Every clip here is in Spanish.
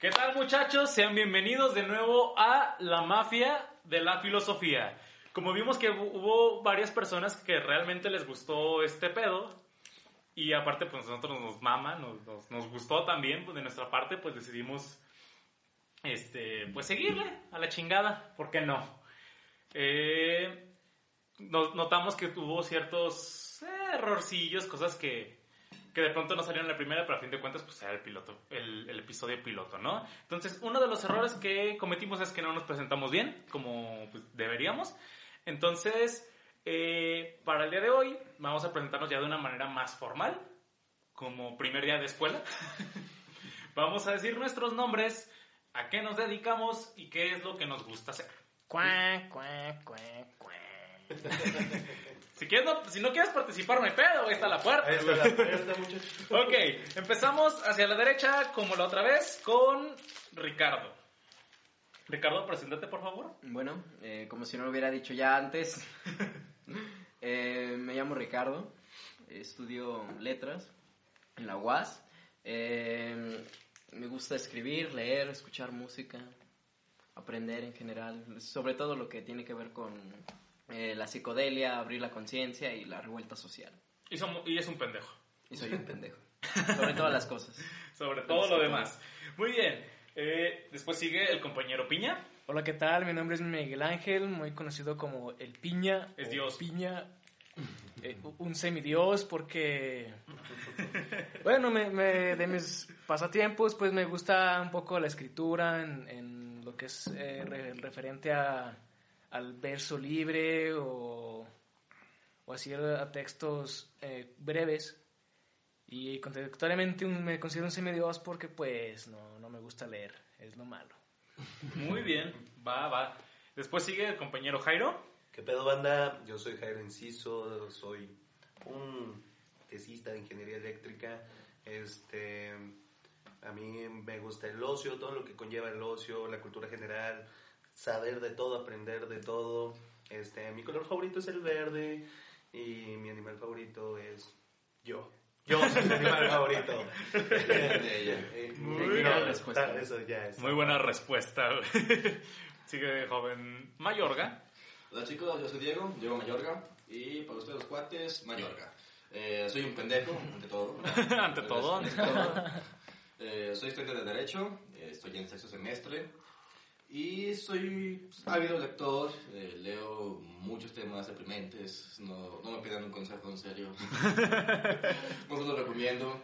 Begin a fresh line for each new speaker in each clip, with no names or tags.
¿Qué tal muchachos? Sean bienvenidos de nuevo a La Mafia de la Filosofía. Como vimos que hubo varias personas que realmente les gustó este pedo y aparte pues nosotros nos mama, nos, gustó también, pues de nuestra parte pues decidimos este, pues seguirle a la chingada, ¿por qué no? Eh, notamos que tuvo ciertos eh, errorcillos, cosas que que de pronto no salieron en la primera, pero a fin de cuentas, pues era el piloto, el, episodio piloto, ¿no? Entonces, uno de los errores que cometimos es que no nos presentamos bien, como pues, deberíamos. Entonces, eh, para el día de hoy, vamos a presentarnos ya de una manera más formal, como primer día de escuela. vamos a decir nuestros nombres, a qué nos dedicamos y qué es lo que nos gusta hacer.
Cuá, cuá, cuá, cuá.
Si, quieres, no, si no quieres participar, no hay pedo, ahí está la puerta.
Ahí está.
Ok, empezamos hacia la derecha, como la otra vez, con Ricardo. Ricardo, preséntate, por favor.
Bueno, eh, como si no lo hubiera dicho ya antes, eh, me llamo Ricardo, estudio letras en la UAS. Eh, me gusta escribir, leer, escuchar música, aprender en general, sobre todo lo que tiene que ver con eh, la psicodelia, abrir la conciencia y la revuelta social.
Y, y es un pendejo.
Y soy un pendejo. Sobre todas las cosas.
Sobre todo lo demás. Muy bien. Eh, después sigue el compañero Piña.
Hola, ¿qué tal? Mi nombre es Miguel Ángel, muy conocido como el Piña.
Es Dios.
Piña. Eh, un semidios porque, bueno, me, de mis pasatiempos, pues me gusta un poco la escritura en, lo que es referente a al verso libre o, o así a textos eh, breves. Y contradictoriamente me considero un semidios porque pues no, no me gusta leer, es lo malo.
Muy bien, va, va. Después sigue el compañero Jairo.
¿Qué pedo banda? Yo soy Jairo Enciso, soy un tesista de ingeniería eléctrica. Este, a mí me gusta el ocio, todo lo que conlleva el ocio, la cultura general, saber de todo, aprender de todo. Este, mi color favorito es el verde y mi animal favorito es yo. Yo soy mi animal favorito.
Muy, buena respuesta. Muy buena respuesta. Sigue joven Mayorga.
Hola chicos, yo soy Diego, Diego Mayorga. Y para ustedes los cuates, Mayorga. Eh, soy un pendejo, ante todo.
ante todo. Ante
todo. Eh, soy estudiante de Derecho, eh, estoy en sexto semestre. Y soy ávido lector, eh, leo muchos temas deprimentes, no, no me pidan un consejo en serio. no se lo recomiendo.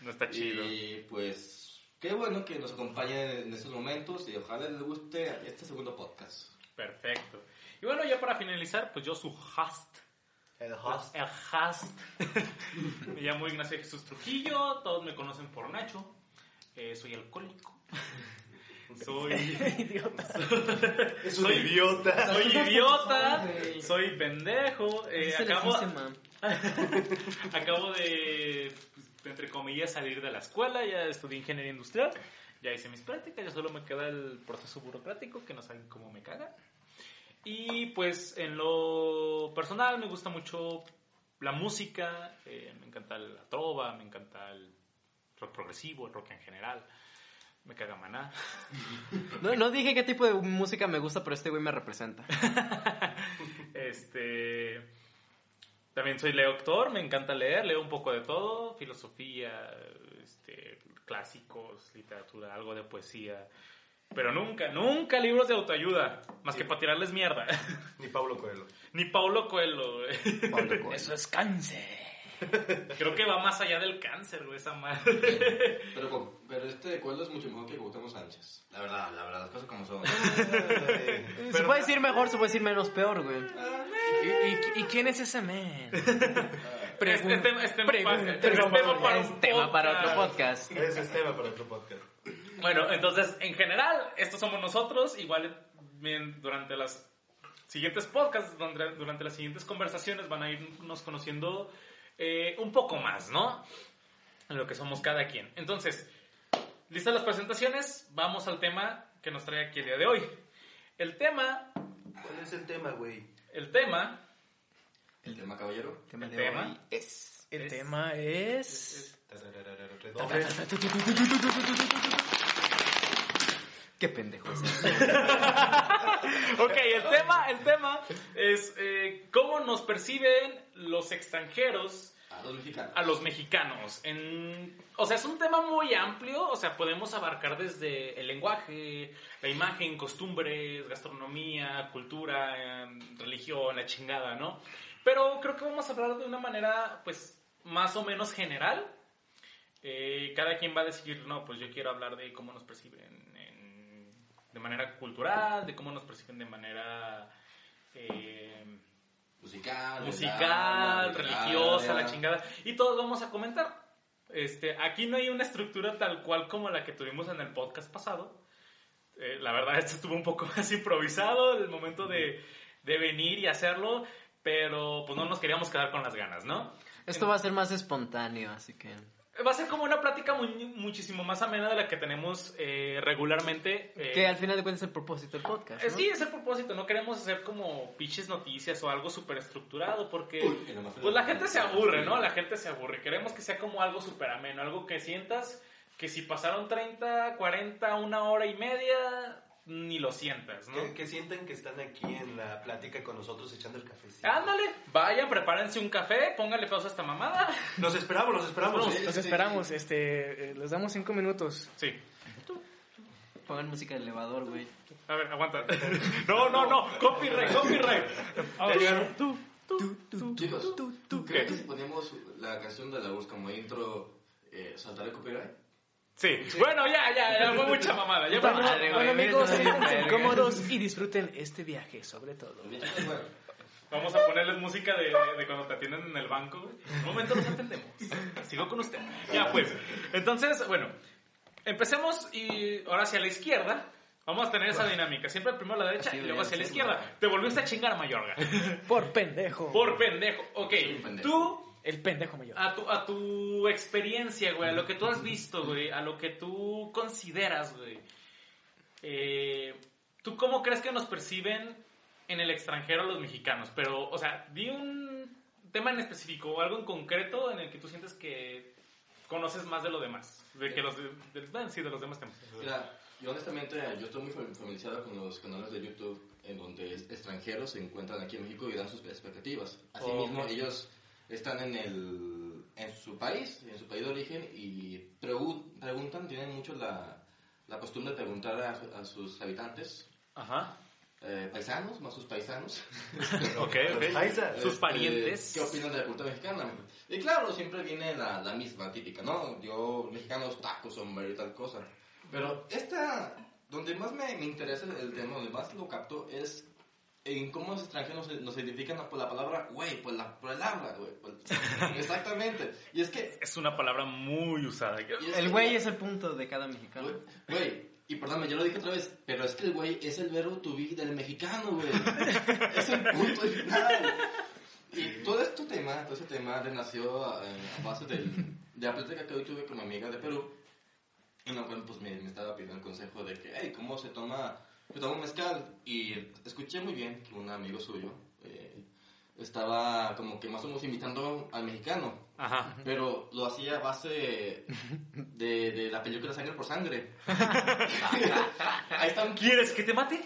No está chido.
Y pues, qué bueno que nos acompañen en estos momentos y ojalá les guste este segundo podcast.
Perfecto. Y bueno, ya para finalizar, pues yo su host.
El host.
El host. me llamo Ignacio Jesús Trujillo, todos me conocen por Nacho. Eh, soy alcohólico. Soy idiota.
soy idiota.
Soy idiota. soy pendejo. Eh, acabo, acabo de, entre comillas, salir de la escuela. Ya estudié ingeniería industrial. Ya hice mis prácticas. Ya solo me queda el proceso burocrático que no saben cómo me caga. Y pues en lo personal me gusta mucho la música. Eh, me encanta la trova. Me encanta el rock progresivo, el rock en general. Me caga maná.
No, no dije qué tipo de música me gusta, pero este güey me representa.
este. También soy lector, me encanta leer, leo un poco de todo, filosofía, este, clásicos, literatura, algo de poesía. Pero nunca, nunca libros de autoayuda, más que para tirarles mierda.
Ni Paulo Coelho.
Ni Paulo Coelho.
Coelho. Eso es cáncer.
Creo que va más allá del cáncer, güey, esa madre.
Pero, pero este de es mucho mejor que Cuauhtémoc Sánchez. La verdad, la verdad, las cosas como son.
se puede decir mejor, se puede decir menos peor, güey.
¿Y, quién es ese man?
Pregun este, tema, este,
tema,
para,
tema para otro podcast.
Ese es tema para otro podcast.
Bueno, entonces, en general, estos somos nosotros. Igual bien, durante las siguientes podcasts, durante, durante las siguientes conversaciones van a irnos conociendo eh, un poco más, ¿no? En lo que somos cada quien. Entonces, listas las presentaciones, vamos al tema que nos trae aquí el día de hoy. El tema,
¿Cuál es el tema, güey?
el tema,
El tema caballero.
tema
el tema.
es...
El
Es-
tema es...
Qué pendejo es.
Ok, el tema, el tema es eh, cómo nos perciben los extranjeros
A los mexicanos.
a los mexicanos. En, o sea, es un tema muy amplio, o sea, podemos abarcar desde el lenguaje, la imagen, costumbres, gastronomía, cultura, eh, religión, la chingada, ¿no? Pero creo que vamos a hablar de una manera, pues, más o menos general. Eh, cada quien va a decir, no, pues yo quiero hablar de cómo nos perciben en- de manera cultural, de cómo nos perciben de manera... eh,
Musical.
musical, religiosa, la chingada. Y todos vamos a comentar. Este, aquí no hay una estructura tal cual como la que tuvimos en el podcast pasado. Eh, la verdad, esto estuvo un poco más improvisado el momento de, de venir y hacerlo, pero pues no nos queríamos quedar con las ganas, ¿no?
Esto va a ser más espontáneo, así que...
Va a ser como una plática muy- muchísimo más amena de la que tenemos eh, regularmente. eh,
Que al final de cuentas es el propósito del podcast,
eh,
¿no?
Sí, es el propósito. No queremos hacer como pinches noticias o algo súper estructurado porque pues la gente se aburre, ¿no? La gente se aburre. Queremos que sea como algo súper ameno, algo que sientas que si pasaron 30, 40, una hora y media, ni lo sientas, ¿no?
Que, que sientan que están aquí en la plática con nosotros echando el cafecito.
Ándale, vayan, prepárense un café, pónganle pausa a esta mamada.
Los esperamos, los esperamos.
Los esperamos, este, eh, les damos cinco minutos.
Sí.
Pongan música de elevador, güey.
A ver, aguanta. No, no, no. Copyright, copyright.
Tú, tú, tú,
Chicos,
tú, tú.
¿creen que si ponemos la canción de la voz como intro, eh, saltará el copyright?
Sí. Bueno, ya, ya, ya fue mucha mamada. Ya fue
Bueno,
madre,
bueno,
güey.
amigos, siéntense cómodos y disfruten este viaje, sobre todo.
Vamos a ponerles música de, de cuando te atienden en el banco. güey. En un momento los atendemos. Sigo con usted. Ya pues. Entonces, bueno. Empecemos y ahora hacia la izquierda. Vamos a tener esa dinámica. Siempre primero a la derecha
Sí,
y luego hacia la izquierda. Te volviste a chingar a Mayorga.
Por pendejo.
Por pendejo. Ok. Tú,
El pendejo mayor.
a tu, a tu experiencia, güey. A lo que tú has visto, güey. A lo que tú consideras, güey. Eh, ¿Tú cómo crees que nos perciben en el extranjero los mexicanos? Pero, o sea, di un tema en específico o algo en concreto en el que tú sientes que conoces más de lo demás. De que los de, de- bueno, sí, de los demás temas.
Mira, yo honestamente, yo estoy muy fam- familiarizado con los canales de YouTube en donde extranjeros se encuentran aquí en México y dan sus expectativas. Asimismo,
Ok.
ellos están en, el, en su país, en su país de origen y pregu- preguntan, tienen mucho la, la costumbre de preguntar a, su- a sus habitantes,
Ajá.
eh, paisanos, más sus paisanos,
Ok, ok.
Paisa.
Sus
este,
parientes.
¿Qué opinan de la cultura mexicana? Y claro, siempre viene la, la misma típica, ¿no? Yo, mexicanos, tacos, sombrero y tal cosa. Pero esta, donde más me, me interesa el tema, donde más lo capto, es en cómo los extranjeros nos, nos identifican por la palabra güey, por, la, por el habla, güey. por- exactamente. Y es que,
Es una palabra muy usada.
El güey es el punto de cada mexicano.
Güey, y perdóname, yo lo dije otra vez, pero es que el güey es el verbo to be del mexicano, güey. es el punto final. Y todo este tema, todo este tema nació eh, a base del, de la plática que hoy tuve con mi amiga de Perú, en la cual pues me, me estaba pidiendo el consejo de que, hey, ¿cómo se toma, se toma un mezcal? Y escuché muy bien que un amigo suyo eh, estaba como que más o menos invitando al mexicano.
Ajá.
Pero lo hacía a base de, de la película Sangre por Sangre. Ahí están.
¿Quieres que te mate?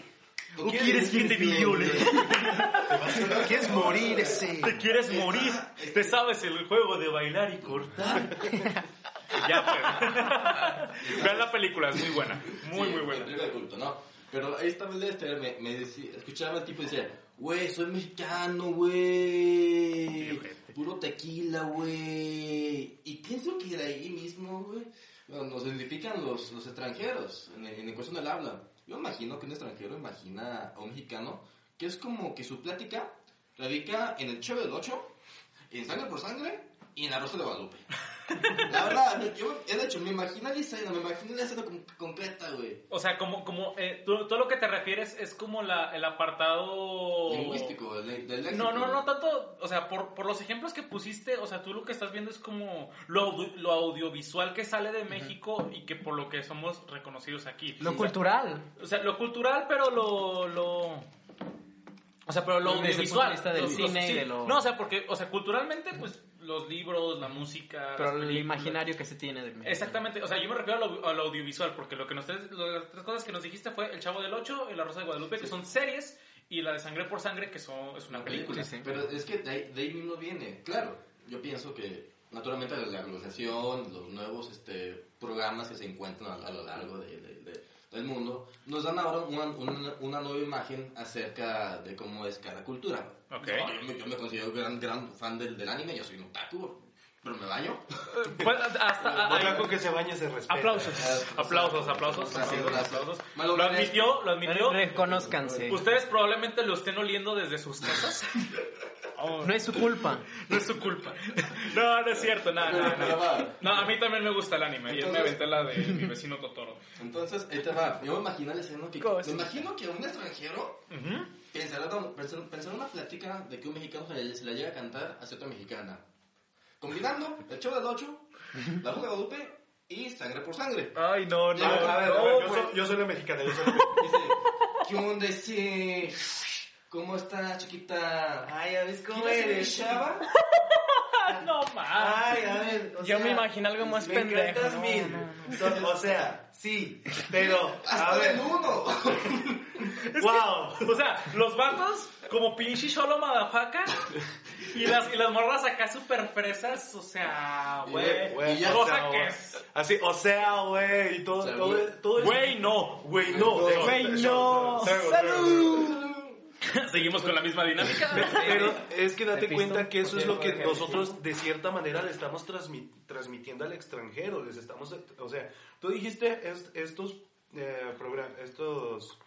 ¿O
¿O quieres que te viole?
¿Quieres morir ese?
¿Te quieres morir? ¿Te sabes el juego de bailar y cortar? ya, pues. Vean la película, es muy buena. Muy,
Sí,
muy buena.
película de culto, ¿no? Pero ahí estaba el Lester, me, me decía, escuchaba al tipo y decía, güey, soy mexicano, güey. Puro tequila, güey. Y pienso que de ahí mismo, güey, nos identifican los, los extranjeros en, el- en el cuestión del habla. Yo imagino que un extranjero imagina a un mexicano que es como que su plática radica en el Cheve del 8, en Sangre por Sangre y en la Rosa de Guadalupe. La verdad, yo, de hecho, me imagino la escena, me imagino la escena com- completa, güey.
O sea, como, como eh, tú, tú lo que te refieres es como la, el apartado...
Lingüístico, del, del léxico.
No, no, no tanto, o sea, por, por los ejemplos que pusiste, o sea, tú lo que estás viendo es como lo, audio- lo audiovisual que sale de México y que por lo que somos reconocidos aquí.
Lo cultural.
O sea, lo cultural, pero lo... lo o sea, pero lo
Desde el
audiovisual.
punto de vista del
Los- los-
cine y
sí.
de lo-
No, o sea, porque, o sea, culturalmente, pues, los libros, la música...
Pero
las
el imaginario que se tiene de México.
Exactamente, o sea, yo me refiero a lo, a lo audiovisual, porque lo que nos tres, lo- las tres cosas que nos dijiste fue El Chavo del Ocho y La Rosa de Guadalupe, que son series, y la de Sangre por Sangre, que son, es una película.
película.
Sí, sí.
Pero es que de ahí, de ahí mismo viene. Claro, yo pienso que naturalmente la globalización, los nuevos este, programas que se encuentran a, a lo largo de- de- de- del mundo, nos dan ahora una, una, una nueva imagen acerca de cómo es cada cultura.
Ok.
Yo, yo me, yo me considero gran, gran fan del, del anime, yo soy un otaku, pero me baño.
Pues, hasta,
No
ahí-
blanco que se bañe se respeta.
Aplausos.
aplausos, aplausos,
Gracias,
aplausos, aplausos.
Me
Lo
lo
admitió, lo admitió.
Reconózcanse.
Ustedes probablemente lo estén oliendo desde sus casas.
No es su culpa.
No es su culpa. No, no es cierto, nada, nada, nada. No, a mí también me gusta el anime. Y él me
Entonces-
aventé la de mi vecino Totoro.
Entonces, ahí te va. Yo me imagino la escena que... Me imagino que un extranjero pensará, pensará, pensará una plática de que un mexicano se le llega a cantar a cierta mexicana. Combinando el show del 8, la Rosa de Guadalupe y sangre por sangre.
Ay, no, no.
A ver, a ver, a
no,
ver, yo,
pues-
soy, yo soy la mexicana. Yo soy
Dice, ¿qué onda ese? ¿Cómo está, chiquita?
Ay, ya ves cómo
¿Quieres ser mi
eres.
chava?
No, más.
Ay, a ver. o
Yo me
sea,
imagino algo más
me
pendejo, no,
mil.
no,
o sea, sí, pero. A
Hasta
ver.
el uno.
¡Wow!
O sea, los vatos como pinche solo madafaca y las, y las morras acá super fresas, o sea, güey. Cosa que es.
Así, o sea, güey, y todo,
O sea,
todo,
güey.
todo eso.
Güey, no.
Güey, no.
Güey, no.
¡Salud!
Seguimos con la misma dinámica.
Pero es que date
¿Te
cuenta que eso es lo que nosotros de cierta manera le estamos transmi- transmitiendo al extranjero. Les estamos, o sea, tú dijiste est- estos eh, estos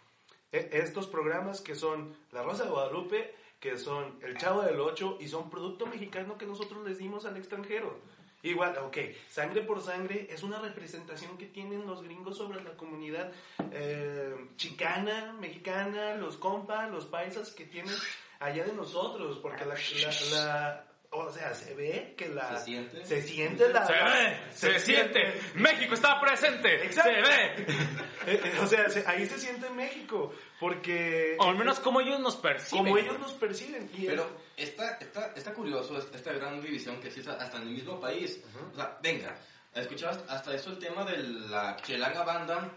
e- estos programas que son La Rosa de Guadalupe, que son El Chavo del Ocho y son producto mexicano que nosotros les dimos al extranjero. Igual, ok, sangre por sangre es una representación que tienen los gringos sobre la comunidad eh, chicana, mexicana, los compas, los paisas que tienen allá de nosotros, porque la, la- la- o sea, se ve que la...
Se siente.
Se siente la...
Se ve, se siente. México está presente.
Exacto.
Se ve.
Eh, eh, o sea, se- ahí se siente México, porque...
O al menos como ellos nos perciben.
como ellos nos perciben. Y
Pero está, está, está curioso esta gran división que existe hasta en el mismo país. O sea, venga, escuchabas hasta eso el tema de la chelanga banda.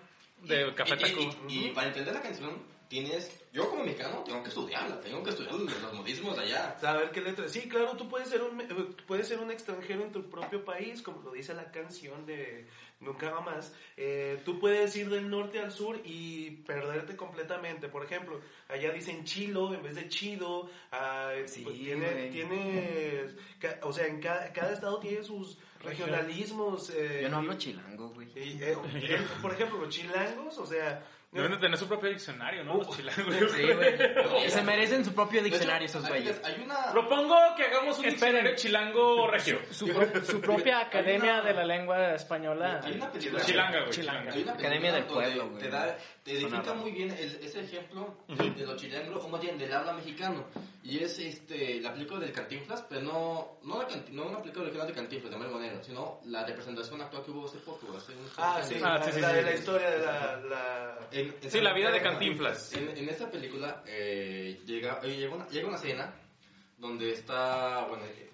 Café
Y- y-
Tacuba.
Y, y para entender la canción, tienes. Yo como mexicano tengo que estudiarla, tengo que estudiar los, modismos de allá.
Saber qué letra. Sí, claro, tú puedes ser un eh, puedes ser un extranjero en tu propio país, como lo dice la canción de Nunca va más. Eh, tú puedes ir del norte al sur y perderte completamente. Por ejemplo, allá dicen chilo en vez de chido. ah,
Sí,
pues tiene, ca- o sea, en cada, cada estado tiene sus regionalismos. eh,
Yo no hablo chilango, güey.
eh, eh, por ejemplo, los chilangos, o sea,
Deben de tener su propio diccionario, ¿no? Los chilangos.
Sí, güey. Se merecen su propio
De hecho,
diccionario esos güeyes.
Hay una.
Propongo que hagamos un diccionario chilango regio.
Su, pro- su propia academia
una-
de la lengua española.
Hay una película.
Chilanga, güey.
Chilanga.
Hay una
Academia del Pueblo, güey.
Te, da, te
raro.
muy bien el- ese ejemplo de, de los chilangos, o más bien del habla mexicano. Y es este, la película del Cantinflas, pero no, no, la canti- no una película original de Cantinflas, de Mario Monero, sino la representación actual que hubo hace poco. Hace
ah, sí,
Ah,
la,
sí, sí,
la
sí,
de
sí.
la historia de la... la-
En- en-
Sí, la vida de Cantinflas.
En, en esta película eh, llega, eh, llega, una, llega una escena donde está, bueno, eh,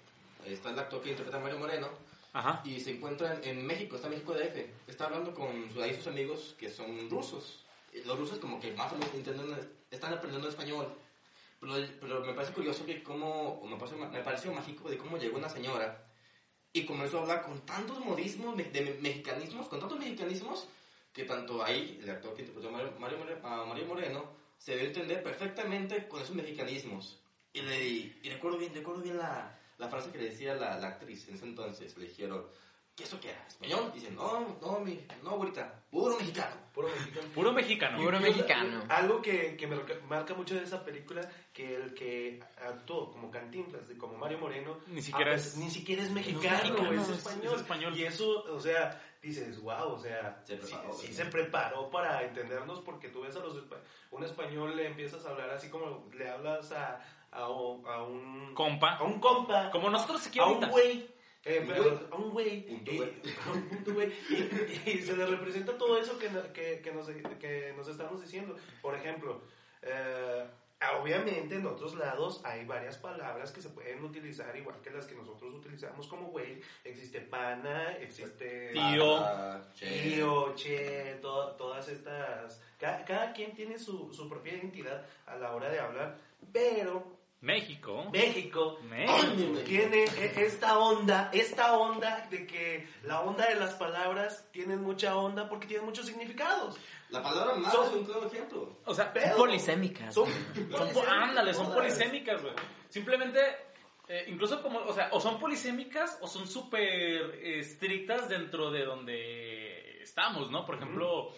está el actor que interpreta a Mario Moreno
Ajá.
y se encuentra en, en México, está en México DF. Está hablando con sus, ahí sus amigos que son rusos. Los rusos como que más o menos están aprendiendo español. Pero, pero me parece curioso que cómo, me pareció, me pareció mágico de cómo llegó una señora y comenzó a hablar con tantos modismos, de me- mexicanismos, con tantos mexicanismos, que tanto ahí, el actor que interpretó Mario, Mario, Mario Moreno, se dio a entender perfectamente con esos mexicanismos. Y, le, y recuerdo bien, recuerdo bien la, la frase que le decía la, la actriz en ese entonces. Le dijeron, ¿qué eso qué era? ¿Español? Dice, no, no, mi, no, ahorita, puro mexicano.
Puro mexicano.
Puro mexicano.
Puro mexicano.
Algo que, que me marca mucho de esa película, que el que actuó como Cantinflas, de- como Mario Moreno,
Ni siquiera es-
ni siquiera es mexicano,
mexicano,
es,
es-
español.
es español.
Y eso, o sea, dices, wow, o sea,
Se
sí,
preparó,
sí
¿verdad?
se preparó para entendernos porque tú ves a los un español le empiezas a hablar así como le hablas a, a, un- a un
Compa.
a un compa,
Como nosotros aquí
a un güey. eh, pero-
güey.
a un güey, y-
güey.
a un punto güey, y, y se le representa todo eso que, no- que, que nos, que nos estamos diciendo. Por ejemplo, eh, obviamente en otros lados hay varias palabras que se pueden utilizar igual que las que nosotros utilizamos como güey. Existe pana, existe
Tío.
Che.
tío, che, to- todas estas... Cada, cada quien tiene su, su propia identidad a la hora de hablar, pero
México.
México
México.
tiene esta onda, esta onda de que la onda de las palabras tienen mucha onda porque tienen muchos significados.
La palabra más
Son-
es un claro ejemplo.
O sea,
Pero-
Polisémicas.
Son,
Son po- ándale, son polisémicas, güey. Simplemente, eh, incluso como, o sea, o son polisémicas o son súper eh, estrictas dentro de donde estamos, ¿no? Por ejemplo,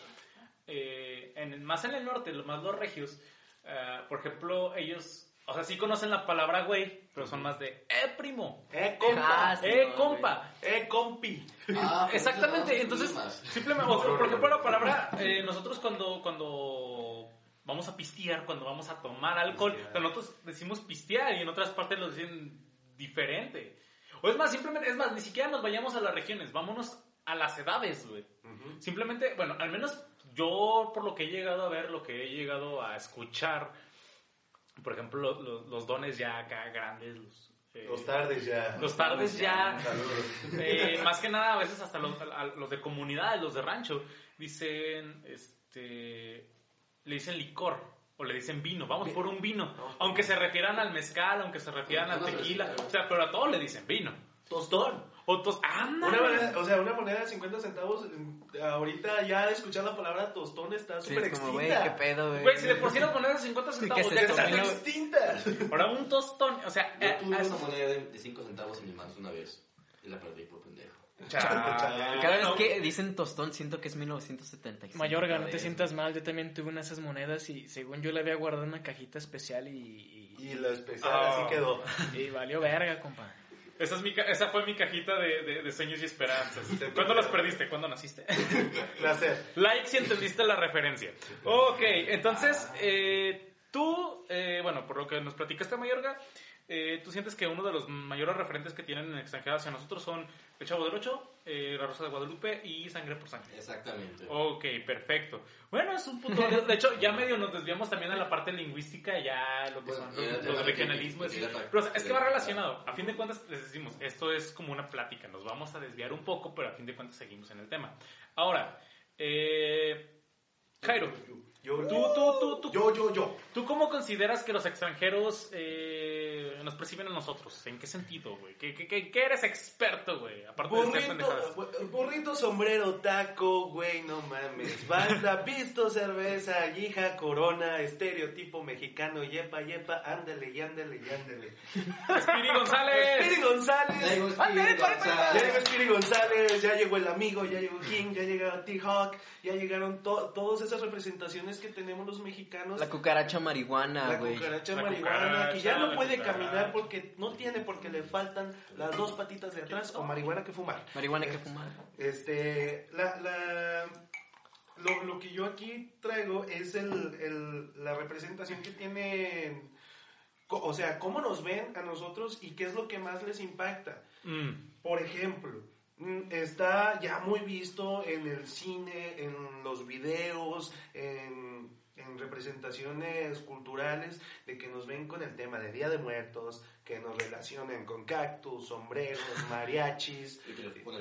eh, en, más en el norte, más los regios, eh, por ejemplo, ellos, o sea, sí conocen la palabra güey, pero son más de, eh, primo,
Eh, compa.
Ah, sí,
eh,
no,
compa.
Eh, compi.
Ah, pues
Exactamente,
no,
entonces, simplemente, o- por ejemplo, la palabra, eh, nosotros cuando, cuando vamos a pistear, cuando vamos a tomar alcohol,
Pistear.
nosotros decimos pistear y en otras partes lo dicen diferente. O es más, simplemente, es más, ni siquiera nos vayamos a las regiones, vámonos a las edades, güey. Simplemente, bueno, al menos yo por lo que he llegado a ver, lo que he llegado a escuchar, por ejemplo, lo- lo- los dones ya acá grandes, los... eh,
Los tardes ya.
los tardes ya,
Saludos.
eh, más que nada, a veces hasta los, a- los de comunidades, los de rancho, dicen, este, le dicen licor o le dicen vino, vamos por un vino, aunque se refieran al mezcal, aunque se refieran al tequila, o sea, pero a todos le dicen vino.
Tostón.
Otros, anda.
Una moneda, o sea, una moneda de 50 centavos, eh, ahorita ya de escuchar la palabra tostón está
Sí,
súper
es como, güey,
extinta.
qué pedo, güey.
Güey, si de por sí las monedas de 50
¿Qué
centavos, ya
esto?
están
extintas.
Ahora un tostón, o sea,
Yo
eh,
tuve una moneda de 5 centavos en mi mano una vez y la perdí por pendejo.
Chale.
Cada vez que dicen tostón, siento que es 1975.
Mayorga, no te sientas mal, yo también tuve una de esas monedas y según yo la había guardado en una cajita especial y,
Y lo especial
Ah.
así quedó.
y, y valió verga, compa.
Esa, es mi, ca- esa fue mi cajita de, de- de sueños y esperanzas. ¿Cuándo las perdiste? ¿Cuándo naciste?
Placer.
Like si entendiste la referencia. Ok, entonces, eh, tú, eh, bueno, por lo que nos platicaste, Mayorga, eh, tú sientes que uno de los mayores referentes que tienen en el extranjero hacia nosotros son El Chavo del Ocho, eh, La Rosa de Guadalupe y Sangre por Sangre.
Exactamente.
Ok, perfecto. Bueno, es un punto. De hecho, ya medio nos desviamos también a la parte lingüística, ya lo que
Bueno,
son los, regionalismos. Pero o sea, es que va relacionado. A fin de cuentas, les decimos, esto es como una plática. Nos vamos a desviar un poco, pero a fin de cuentas seguimos en el tema. Ahora, eh, Jairo,
Yo,
tú, tú, tú, tú,
yo, yo, yo.
¿tú cómo consideras que los extranjeros eh, nos perciben a nosotros? ¿En qué sentido, güey? ¿Qué, qué, qué- qué eres experto, güey? Aparte de hacer pendejadas.
Burrito, burrito, sombrero, taco, güey, no mames. Banda, pisto, cerveza, guija, corona, estereotipo mexicano, yepa, yepa, ándale, y ándale, y ándale.
Spiri González.
Spiri González.
Ya llegó
¡Ándale. Ya llegó Spiri González, ya llegó el amigo, ya llegó King, ya llegó T-Hawk, ya llegaron to- todas esas representaciones que tenemos los mexicanos.
La cucaracha marihuana,
La
güey.
cucaracha
La
marihuana,
cucaracha,
que ya no puede
cucaracha.
caminar porque no tiene porque le faltan las dos patitas de atrás o marihuana que fumar.
Marihuana que fumar.
Este, la, la, lo, lo que yo aquí traigo es el, el- la representación que tienen, co- o sea, cómo nos ven a nosotros y qué es lo que más les impacta.
Mm.
Por ejemplo, está ya muy visto en el cine, en los videos, en, en representaciones culturales, de que nos ven con el tema de Día de Muertos, que nos relacionan con cactus, sombreros, mariachis,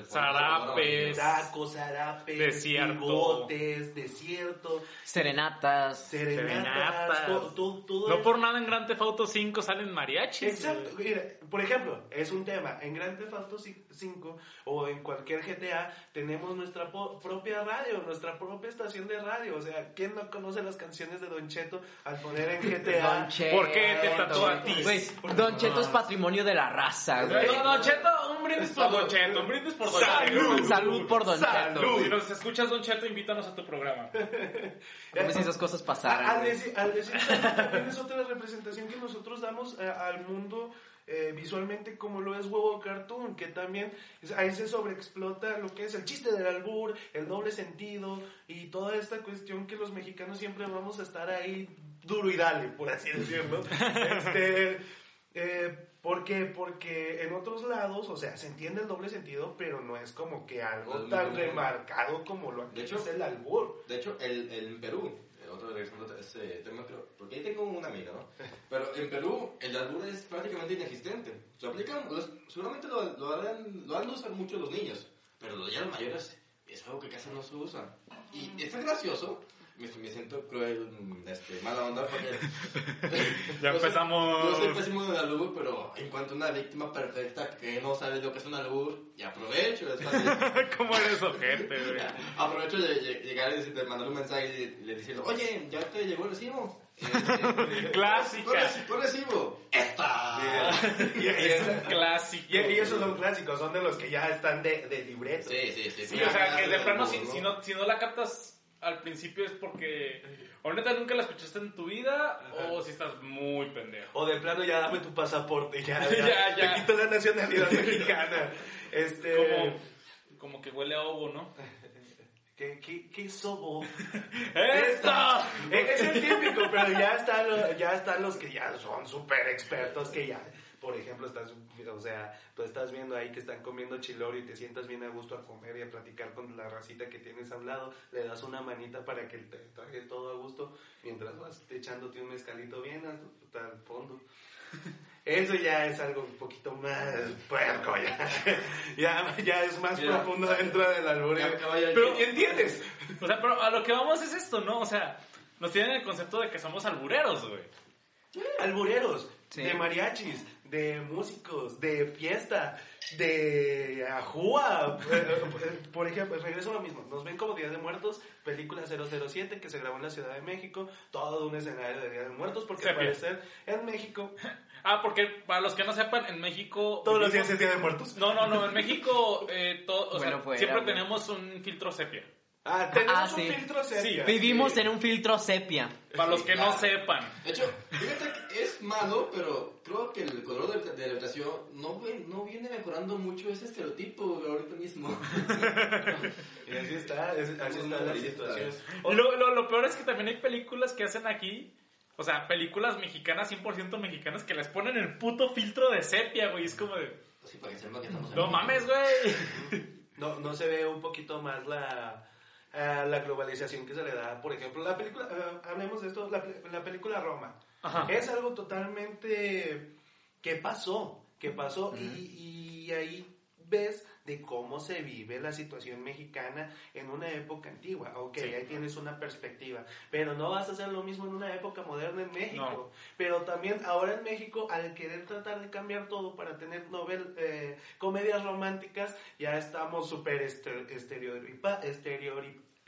Zarapes.
tacos, zarapes,
Desierto.
bigotes, desierto,
Serenatas.
serenatas,
Serenatas.
todo, todo, todo
No
eso.
por nada en Grand Theft Auto 5 salen mariachis.
Exacto, mira, por ejemplo, es un tema, en Grand Theft Auto 5 o en cualquier GTA tenemos nuestra propia radio, nuestra propia estación de radio, o sea, ¿quién no conoce las canciones de Don Cheto al poner en GTA.
Don Cheto.
¿Por qué te tatuó a ti?
Don Cheto es patrimonio de la raza, güey.
Don, Don Cheto, un brindis por Don Cheto, un brindis por Don Cheto.
Salud por Don
Salud. Si
Cheto.
nos escuchas, Don Cheto, invítanos a tu programa.
Como si esas cosas
A-
pasaran.
Al decir, al decir también es otra representación que nosotros damos eh, al mundo eh, visualmente como lo es huevo cartoon, que también es- ahí se sobreexplota lo que es el chiste del albur, el doble sentido y toda esta cuestión que los mexicanos siempre vamos a estar ahí duro y dale, por así decirlo. Este, eh, ¿Por qué? Porque en otros lados, o sea, se entiende el doble sentido, pero no es como que algo
No,
tan
no, no.
remarcado como lo
hecho-
es el albur.
De hecho, el, el en Perú, el otro regresando a ese tema, creo, porque ahí tengo una amiga, ¿no? Pero en Perú el albur es prácticamente inexistente. Lo aplican, los- seguramente lo, lo, harán, lo han de usar mucho los niños, pero ya los mayores es algo que casi no se usa. Y está gracioso, me, me siento cruel, este, mala onda, porque...
Ya
Yo soy-
empezamos.
Yo soy pésimo en el albur, pero encuentro una víctima perfecta que no sabe lo que es un albur y aprovecho. Es fácil.
¿Cómo eres ojete, güey?
Aprovecho de, de llegar y decir- de mandar un mensaje y le decirle, oye, ya te llegó el recibo. Este,
Clásica.
¿cuál reci- ¿Cuál recibo? ¡Esta!
Y,
Es un clásico.
y- y esos son clásicos, son de los que ya están de, de libreto.
Sí, sí, sí.
Sí, o sea, que de plano, si, si no, si no la captas al principio es porque o neta nunca la escuchaste en tu vida o si estás muy pendejo.
O de plano ya dame tu pasaporte, ya, ya,
Ya, ya.
te quito la nacionalidad mexicana. Este,
Como, como que huele a ovo, ¿no?
¿qué, qué, qué sobo?
¡Esta!
Es el típico, pero ya están, los, ya están los que ya son súper expertos, que ya, por ejemplo, estás, o sea, tú estás viendo ahí que están comiendo chilorio y te sientas bien a gusto a comer y a platicar con la racita que tienes al lado, le das una manita para que te traje todo a gusto, mientras vas echándote un mezcalito bien hasta el fondo. Eso ya es algo un poquito más puerco, ya, ya, ya es más
Mira.
profundo dentro del albur.
Ya, caballo,
Pero, ¿entiendes?
O sea, pero a lo que vamos es esto, ¿no? O sea, nos tienen el concepto de que somos albureros, güey.
albureros,
Sí.
de mariachis, de músicos, de fiesta, de ajúa. Eh, Por ejemplo, regreso a lo mismo. Nos ven como Día de Muertos, película 007 que se grabó en la Ciudad de México, todo un escenario de Día de Muertos, porque al parecer en México
Ah, porque para los que no sepan, en México...
todos los días es Día de Muertos.
No, no, no, en México eh, todo, o sea,
fuera,
siempre tenemos un filtro sepia.
Ah, tenemos
Ah,
un
sí.
filtro sepia.
Vivimos en un filtro sepia.
Para los que no sepan.
De hecho, fíjate que es malo, pero creo que el color de, de la habitación no, no viene mejorando mucho ese estereotipo ahorita mismo.
Y así está, es- así está la situación.
Y lo, lo, lo peor es que también hay películas que hacen aquí, o sea, películas mexicanas, 100% mexicanas, que les ponen el puto filtro de sepia, güey. Es como de,
Así para que sepa que estamos
no mames, güey.
No, no se ve un poquito más la, eh, la globalización que se le da. Por ejemplo, la película, eh, hablemos de esto, la, la película Roma.
Ajá.
Es algo totalmente que pasó, que pasó y, y ahí ves de cómo se vive la situación mexicana en una época antigua. Ok,
Sí.
ahí tienes una perspectiva, pero no vas a hacer lo mismo en una época moderna en México.
No.
Pero también ahora en México, al querer tratar de cambiar todo para tener novel, eh, comedias románticas, ya estamos súper este- estereori-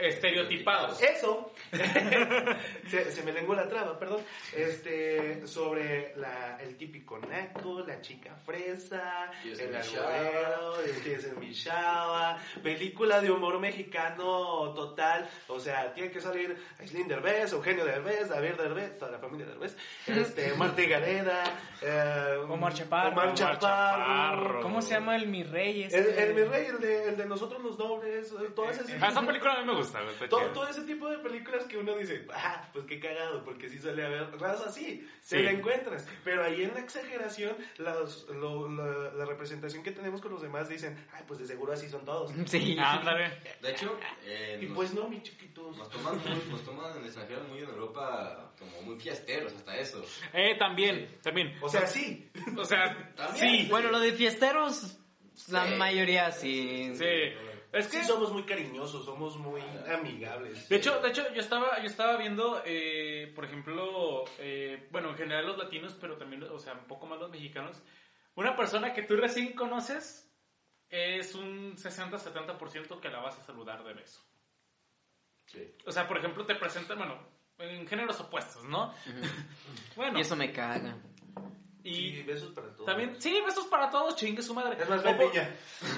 Estereotipados.
eso, se, se me lengua la traba, perdón, este, sobre la, el típico naco, la chica fresa, el
mi
alburero, el que es el mi chava, película de humor mexicano total, o sea, tiene que salir Aislinn Derbez, Eugenio Derbez, David Derbez, toda la familia Derbez, este, Marta Gareda, eh,
Omar Chaparro.
Omar
Omar
Chaparro.
¿Cómo se llama el mi rey?
el, mi rey, el de, el de nosotros los nobles, todas esas
Ah, Esa película a mí me gusta, güey. está
todo, todo ese tipo de películas que uno dice, ah, pues qué cagado, porque sí suele haber raza así, se
Sí.
la encuentras. Pero ahí en la exageración, las- lo- la, la representación que tenemos con los demás dicen, ay, pues de seguro así son todos.
Sí.
Ándale.
De hecho, eh,
Y
nos-
pues no, mis chiquitos.
Nos toman, muy- nos toman en el extranjero muy en Europa como muy fiesteros hasta eso.
Eh, también, también.
O sea, sí.
O sea,
También.
sí.
Bueno, lo de fiesteros, la
Sí.
mayoría sí.
Sí. Es que
Sí somos muy cariñosos, somos muy amigables.
De hecho, de hecho, yo estaba, yo estaba viendo, eh, por ejemplo, eh, bueno, en general los latinos, pero también, o sea, un poco más los mexicanos. Una persona que tú recién conoces es un 60-70% que la vas a saludar de beso.
Sí.
O sea, por ejemplo, te presentan, bueno, en géneros opuestos, ¿no? bueno,
Y eso me caga.
Y
Sí, besos para todos.
también, sí, besos para todos, chingue su madre.
Es más, ven piña.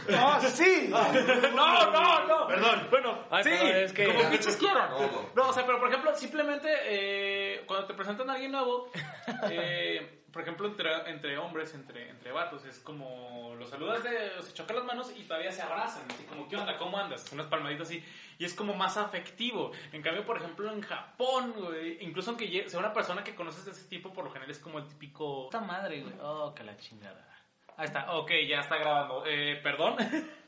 No, sí. No, no, no.
Perdón.
Bueno,
Ay,
sí,
perdón, es que-
como pinches quieran.
¿Cómo?
No, o sea, pero por ejemplo, simplemente eh, cuando te presentan a alguien nuevo, eh, por ejemplo, entre, entre hombres, entre, entre vatos, es como los saludas, de, se chocan las manos y todavía se abrazan. Así como, ¿qué onda? ¿Cómo andas? Unas palmaditas así. Y es como más afectivo. En cambio, por ejemplo, en Japón, güey, incluso aunque sea una persona que conoces de ese tipo, por lo general es como el típico. Esta madre, güey. Oh, que la chingada. Ahí está. Ok, ya está grabando. Eh, perdón.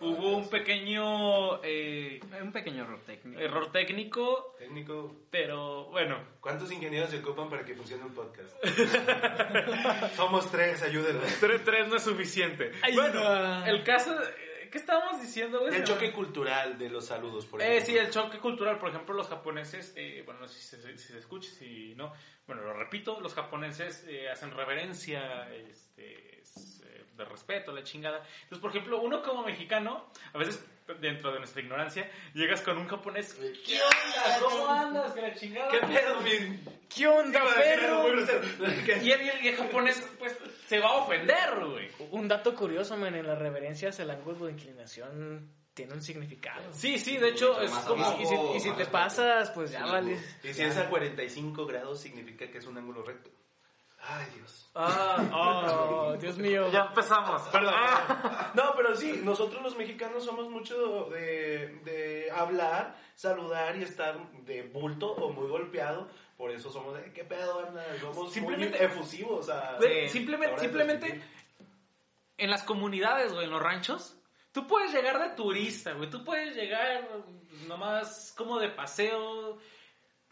Hubo un pequeño eh,
Un pequeño error técnico.
error técnico,
Técnico,
pero bueno.
¿cuántos ingenieros se ocupan para que funcione un podcast? Somos tres, ayúdenos.
Tres, tres no es suficiente.
Ay,
bueno,
no.
el caso... ¿Qué estábamos diciendo, güey?
El choque cultural de los saludos, por
Eh,
ejemplo.
sí, el choque cultural. Por ejemplo, los japoneses, eh, bueno, no sé si se, si se escucha, si no. Bueno, lo repito, los japoneses eh, hacen reverencia este, es, de respeto, la chingada. Entonces, por ejemplo, uno como mexicano, a veces dentro de nuestra ignorancia, llegas con un japonés.
¿Qué
"Ah, ¿Cómo andas? Que la chingada.
¿Qué pedo, mi...?
¿Qué onda,
muy
perro?
Y el, el- el japonés, pues, se va a ofender, güey.
Un dato curioso, man, en las reverencias el ángulo de inclinación tiene un significado.
Sí, sí, de hecho, es como...
abajo.
Y si, y si te pasas, pues ya vales.
Y si es a 45 grados, significa que es un ángulo recto. Ay, Dios.
Ah,
Oh, Dios mío.
ya empezamos.
Perdón. No, pero sí, nosotros los mexicanos somos mucho de, de hablar, saludar y estar de bulto o muy golpeado. Por eso somos de, ¿qué pedo, banda? Somos
Simplemente-
muy efusivos. a-
simplemente, simplemente en las comunidades, güey, en los ranchos, tú puedes llegar de turista, güey. Tú puedes llegar nomás como de paseo.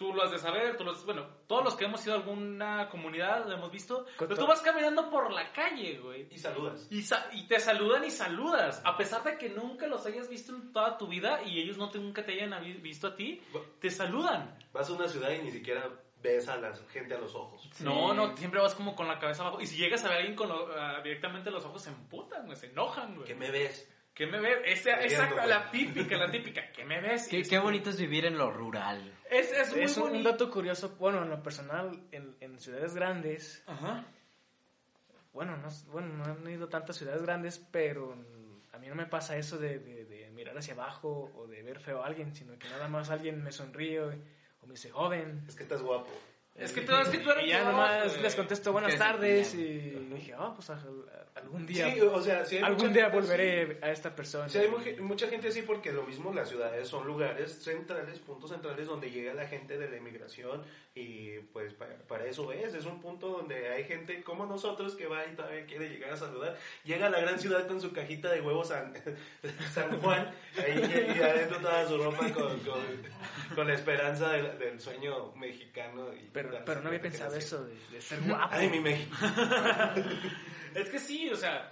Tú lo has de saber, tú los, bueno, todos los que hemos ido a alguna comunidad lo hemos visto. Pero tú vas caminando por la calle, güey.
Y saludas.
Y, sa- y te saludan y saludas, a pesar de que nunca los hayas visto en toda tu vida y ellos no te, nunca te hayan visto a ti, te saludan.
Vas a una ciudad y ni siquiera ves a la gente a los ojos.
No, no, siempre vas como con la cabeza abajo. Y si llegas a ver a alguien con lo- ah, directamente a los ojos, se emputan, güey, se enojan, güey.
¿Qué me ves?
¿Qué me ves? Esa- exacto, la típica, la típica. ¿Qué me ves?
Qué, qué bonito es vivir en lo rural.
Es, es muy
Es un, un dato curioso, bueno, en lo personal, en, en ciudades grandes,
Ajá.
bueno no, bueno, no han ido tantas ciudades grandes, pero a mí no me pasa eso de, de- de mirar hacia abajo o de ver feo a alguien, sino que nada más alguien me sonríe o, o me dice joven.
Es que estás guapo.
Es que tú, es que tú eres
Y ya nomás les contesto buenas tardes y dije, ah, pues a- algún día,
Sí, o sea, hay
algún
mucha
día volveré a esta persona.
Sí, hay mu- mucha gente así porque lo mismo las ciudades son lugares centrales, puntos centrales donde llega la gente de la inmigración y pues pa- para, eso es, es un punto donde hay gente como nosotros que va y todavía quiere llegar a saludar. Llega a la gran ciudad con su cajita de huevos San, San Juan ahí, y, y adentro toda su ropa con, con, con la esperanza del, del sueño mexicano. Y
Pero, pero no había pensado eso de, de ser guapo.
Ay, mi México.
Es que sí, o sea,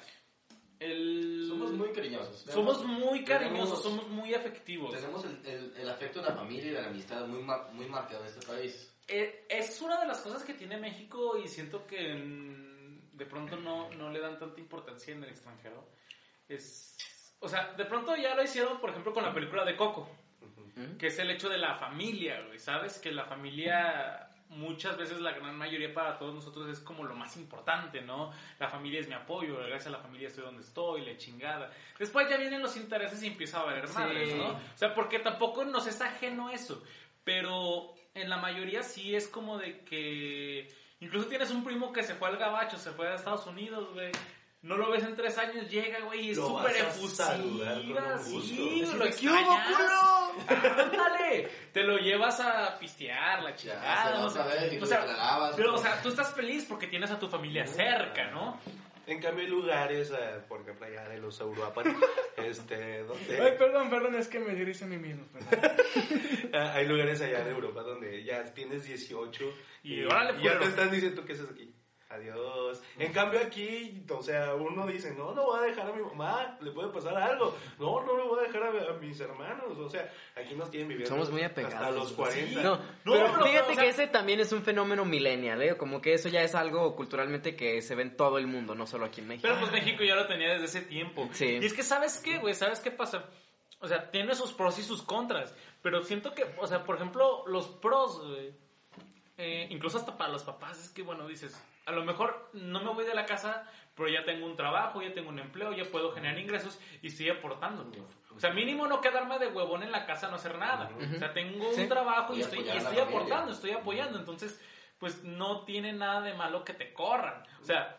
el...
Somos muy cariñosos.
Somos muy cariñosos,
Tenemos-
somos muy afectivos.
Tenemos el, el, el afecto de la familia y de la amistad muy, mar- muy marcado en este país.
Eh, es una de las cosas que tiene México y siento que mm, de pronto no, no le dan tanta importancia en el extranjero. Es, o sea, de pronto ya lo hicieron, por ejemplo, con la película de Coco, que es el hecho de la familia, ¿sabes? Que la familia muchas veces la gran mayoría para todos nosotros es como lo más importante, ¿no? La familia es mi apoyo, gracias a la familia estoy donde estoy, la chingada. Después ya vienen los intereses y empieza a valer
Sí.
madres, ¿no? O sea, porque tampoco nos es ajeno eso, pero en la mayoría sí es como de que incluso tienes un primo que se fue al gabacho, se fue a Estados Unidos, güey. No lo ves en tres años, llega, güey, y es súper efusiva, sí, lo
"¿Qué hubo,
extrañas". Ándale, te lo llevas a pistear, la chingada, no
ver y
O sea,
te la lavas.
pero, o sea, tú estás feliz porque tienes a tu familia cerca, ¿no?
En cambio hay lugares, eh, por ejemplo allá de los Uruapan, este, donde...
Ay, perdón, perdón, es que me dirige a mí mismo. perdón.
Ah, Hay lugares allá de Europa donde ya tienes 18
Y órale,
y ya te están diciendo que haces aquí. Adiós. En cambio aquí, o sea, uno dice, no, no voy a dejar a mi mamá, le puede pasar algo. No, no le voy a dejar a, a mis hermanos. O sea, aquí nos tienen viviendo
Somos muy apegados.
hasta los 40.
No,
No,
pero
pero,
fíjate
o sea-
que ese también es un fenómeno millennial, ¿eh? Como que eso ya es algo culturalmente que se ve en todo el mundo, no solo aquí en México.
Pero pues México ya lo tenía desde ese tiempo.
Sí.
Y es que, ¿sabes qué, güey? ¿Sabes qué pasa? o sea, tiene sus pros y sus contras, pero siento que, o sea, por ejemplo, los pros, güey, eh, incluso hasta para los papás, es que, bueno, dices, a lo mejor no me voy de la casa, pero ya tengo un trabajo, ya tengo un empleo, ya puedo generar ingresos y estoy aportando. O sea, mínimo no quedarme de huevón en la casa, no hacer nada. O sea, tengo un trabajo y
Y
estoy, y estoy aportando, estoy apoyando. Entonces, pues no tiene nada de malo que te corran. O sea,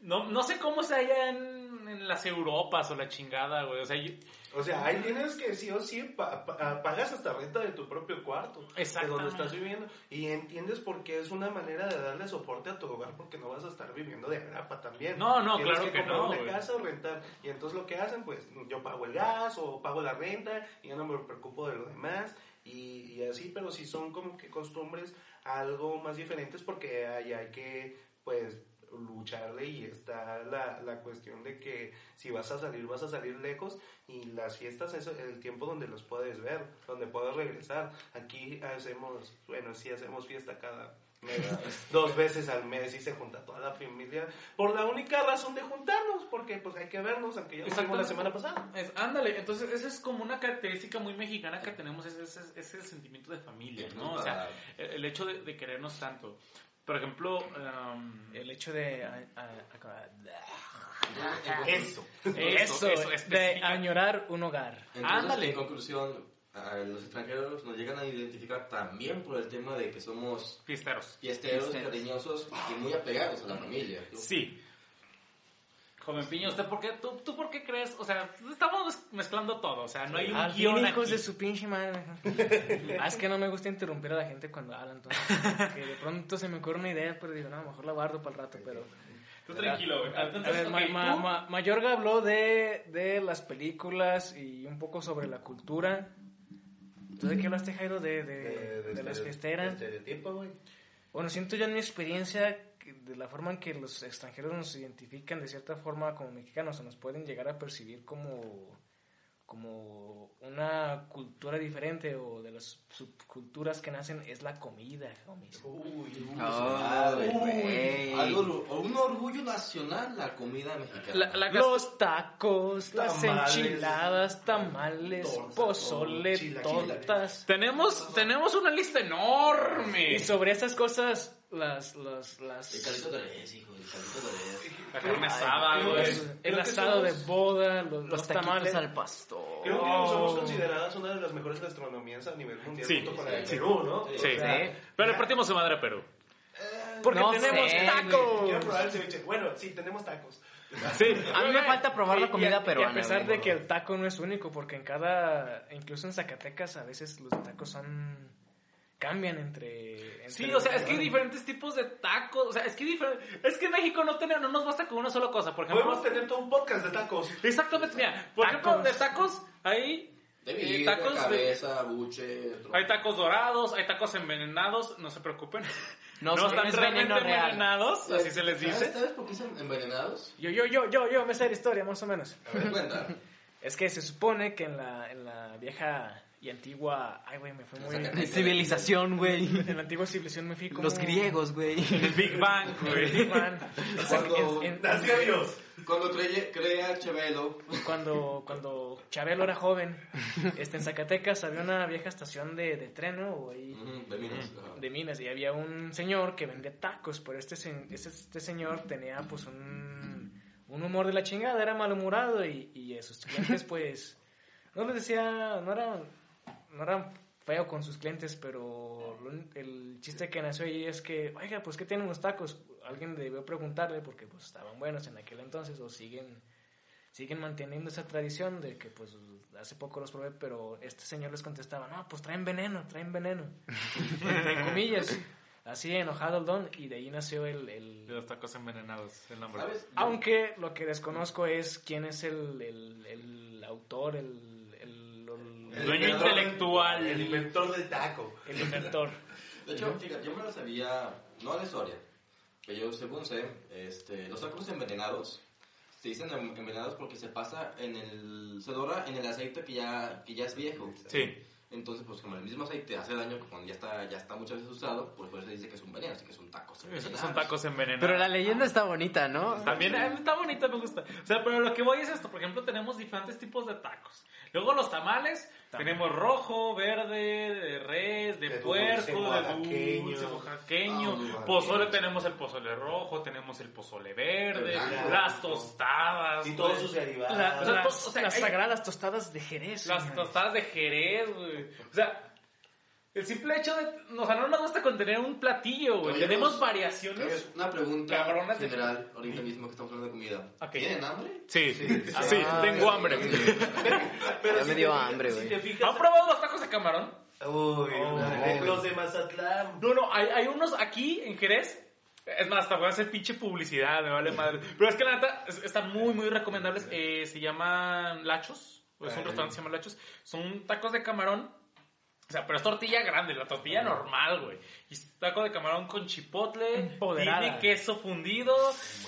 no, no sé cómo se halla en, en las Europas o la chingada, güey. O sea, yo-
O sea, ahí tienes que sí o sí pa- pa- pagas hasta renta de tu propio cuarto, de donde estás viviendo. Y entiendes por qué es una manera de darle soporte a tu hogar, porque no vas a estar viviendo de agrapa también.
No, no,
Tienes
claro que
comprar
no,
una
güey.
casa o rentar. Y entonces lo que hacen, pues yo pago el gas o pago la renta y ya no me preocupo de lo demás. Y, y así, pero si son como que costumbres algo más diferentes porque ahí hay que, pues, lucharle y está la, la cuestión de que si vas a salir, vas a salir lejos y las fiestas es el tiempo donde los puedes ver, donde puedes regresar. Aquí hacemos, bueno, sí hacemos fiesta cada dos veces al mes y se junta toda la familia por la única razón de juntarnos, porque pues hay que vernos, aunque ya nos la semana pasada.
Es, ándale, entonces esa es como una característica muy mexicana que tenemos, ese, es el sentimiento de familia, ¿no? O sea, el, el hecho de, de querernos tanto. Por ejemplo, um,
El hecho de... a- a- a-
Eso.
eso,
eso,
de añorar un hogar.
Entonces,
Ándale.
en conclusión, a los extranjeros nos llegan a identificar también por el tema de que somos
fiesteros.
fiesteros,
Fiesteros.
cariñosos y muy apegados a la familia. ¿no?
Sí. Joven Piña, ¿usted por qué, tú, tú por qué crees? O sea, estamos mezclando todo, o sea, no hay un
Al fin,
guion
hijos
aquí.
de su pinche madre. ah, es que no me gusta interrumpir a la gente cuando hablan. Entonces, que de pronto se me ocurre una idea, pero digo, no, mejor la guardo para el rato. Pero
Tú tranquilo, güey.
A, ver,
ok,
Ma- Ma- Mayorga habló de, de las películas y un poco sobre la cultura. ¿Tú de qué hablaste, Jairo? De, de, de las
estereo-
fiesteras.
estereotipo, güey.
Bueno, siento yo en mi experiencia que de la forma en que los extranjeros nos identifican de cierta forma como mexicanos o nos pueden llegar a percibir como, como una cultura diferente o de las subculturas que nacen es la comida, homies.
Ay, güey.
Algo, un orgullo nacional la comida mexicana.
La- la-
Los tacos, las enchiladas, tamales,
tortas,
pozole, tortas.
Tenemos, tenemos una lista enorme.
Y sobre esas cosas, las, las,
El
las,
caldito de res, hijo, el caldito.
La carne asada,
el asado de boda, los,
Los
los
taquitos
tamales.
al pastor.
Creo que
Oh.
somos consideradas una de las mejores gastronomías a nivel mundial
Sí,
junto con la de
sí.
Perú, ¿no?
Sí.
O sea,
Sí.
Pero le partimos su madre a Perú.
Porque
No
tenemos
sé,
tacos.
Quiero probar el ceviche. Bueno, sí, tenemos tacos.
Sí.
A mí me falta probar
Y-
la
y
comida
a-
peruana.
Y a pesar de que el taco no es único, porque en cada, incluso en Zacatecas a veces los tacos son cambian entre, entre
Sí, o sea, es que hay diferentes tipos de tacos. O sea, es que, difer- es que en México no, tenemos, no nos basta con una sola cosa. Por ejemplo,
Podemos tener todo un podcast de tacos.
exactamente, mira, por ejemplo,
Tacos.
de tacos hay
De
eh,
birria,
tacos de-
cabeza, buche, tronco.
hay tacos dorados, hay tacos envenenados, no se preocupen.
No,
No,
es
están realmente
real.
envenenados, así se les
¿Sabes-
dice.
¿Sabes por qué son envenenados?
Yo, yo, yo, yo, yo me sé la historia más o menos.
A ver, cuenta.
Es que se supone que en la, en la vieja y antigua, ay güey, me fue muy...
Civilización, güey.
En la antigua civilización me fui como...
Los griegos, güey.
El Big Bang, güey.
Big Bang.
Cuando-
En- en-
Gracias a Dios.
Cuando cree, crea Chabelo,
cuando, cuando Chabelo era joven, este, en Zacatecas había una vieja estación de, de tren, ¿no? O ahí,
ujú, de minas, ajá.
de minas, y había un señor que vendía tacos, pero este, se- este, este señor tenía pues un, un humor de la chingada, era malhumorado y, y a sus clientes pues no les decía, no era, no era feo con sus clientes, pero lo- el chiste que nació ahí es que, oiga, pues ¿qué tienen los tacos? Alguien debió preguntarle porque pues estaban buenos en aquel entonces o siguen siguen manteniendo esa tradición de que pues hace poco los probé, pero este señor les contestaba, no, pues traen veneno, traen veneno, entre comillas, así enojado el don, y de ahí nació el...
los tacos envenenados, el nombre.
¿Sabes?
Aunque lo que desconozco es quién es el, el, el autor, el, el,
dueño intelectual.
El inventor del taco.
el inventor.
De hecho, fíjate, yo me lo sabía, no la historia, pero yo según sé, este, los tacos envenenados se dicen en- envenenados porque se pasa en el, se dora en el aceite que ya, que ya es viejo.
Sí.
Entonces, pues como el mismo aceite hace daño cuando ya está, ya está muchas veces usado, pues por eso se dice que es un veneno, así que es un taco.
Son tacos envenenados.
Pero la leyenda está bonita, ¿no?
También eh, está bonita, me gusta. O sea, pero lo que voy es esto. Por ejemplo, tenemos diferentes tipos de tacos. Luego los tamales, tenemos rojo, verde, de res, de,
De
puerco,
dulce,
de
oaxaqueño.
dulce, oaxaqueño.
Bueno.
pozole, tenemos el pozole rojo, tenemos el pozole verde, las tostadas.
Y todos sus derivados.
La- o sea,
las,
to- o sea,
las
hay-
sagradas tostadas de Jerez.
Las
señores.
tostadas de Jerez, güey. O sea, el simple hecho de... O sea, no nos basta con tener un platillo, güey.
Caballeros,
Tenemos variaciones.
Una pregunta
Cabronas de-
general, ahorita mismo que estamos hablando de comida.
Ok.
¿Tienen hambre?
Sí, sí,
Ah,
tengo hambre.
Ya me dio hambre,
Si
güey.
te fijas...
¿Han probado los tacos de camarón?
Uy,
Oh.
los de Mazatlán.
No, no, hay, hay unos aquí en Jerez. Es más, hasta voy a hacer pinche publicidad, me vale madre. Pero es que la neta es- están muy, muy recomendables. Eh, se llaman Lachos. o Es un
Ay.
restaurante que se llama Lachos. Son tacos de camarón. O sea, pero es tortilla grande, la tortilla normal, güey. Y taco de camarón con chipotle,
Empoderada.
tiene queso fundido,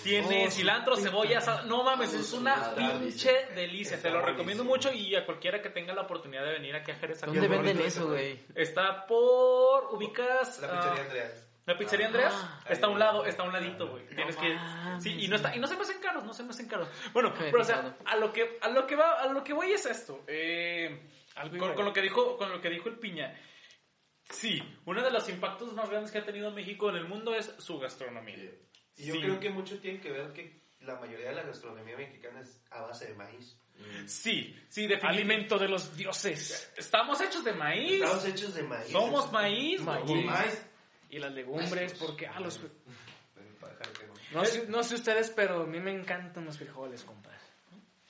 tiene
Oh,
cilantro, cebolla, sal- No mames, es una pinche delicia. Te lo recomiendo mucho y a cualquiera que tenga la oportunidad de venir aquí a Jerez.
¿Dónde venden eso, güey?
Está por. ubicas.
La
ah,
pizzería Andreas.
la pizzería Andreas
Ah.
está a un lado, está a un ladito, güey. Tienes que sí, y no está y no se me hacen caros, no se me hacen caros. Bueno, pero o sea, a lo que a lo que va, a lo que voy es esto. Eh,
Algo
con, con lo que dijo con lo que dijo el Piña. Sí, uno de los impactos más grandes que ha tenido México en el mundo es su gastronomía.
Y yo
Sí.
creo que mucho tiene que ver que la mayoría de la gastronomía mexicana es a base de maíz.
Sí, sí, definitivamente.
Alimento de los dioses.
Estamos hechos de maíz.
Estamos hechos de maíz.
Somos maíz.
Maíz. Y las legumbres, porque... Ah, los...
No.
No sé, no sé ustedes, pero a mí me encantan los frijoles, compadre.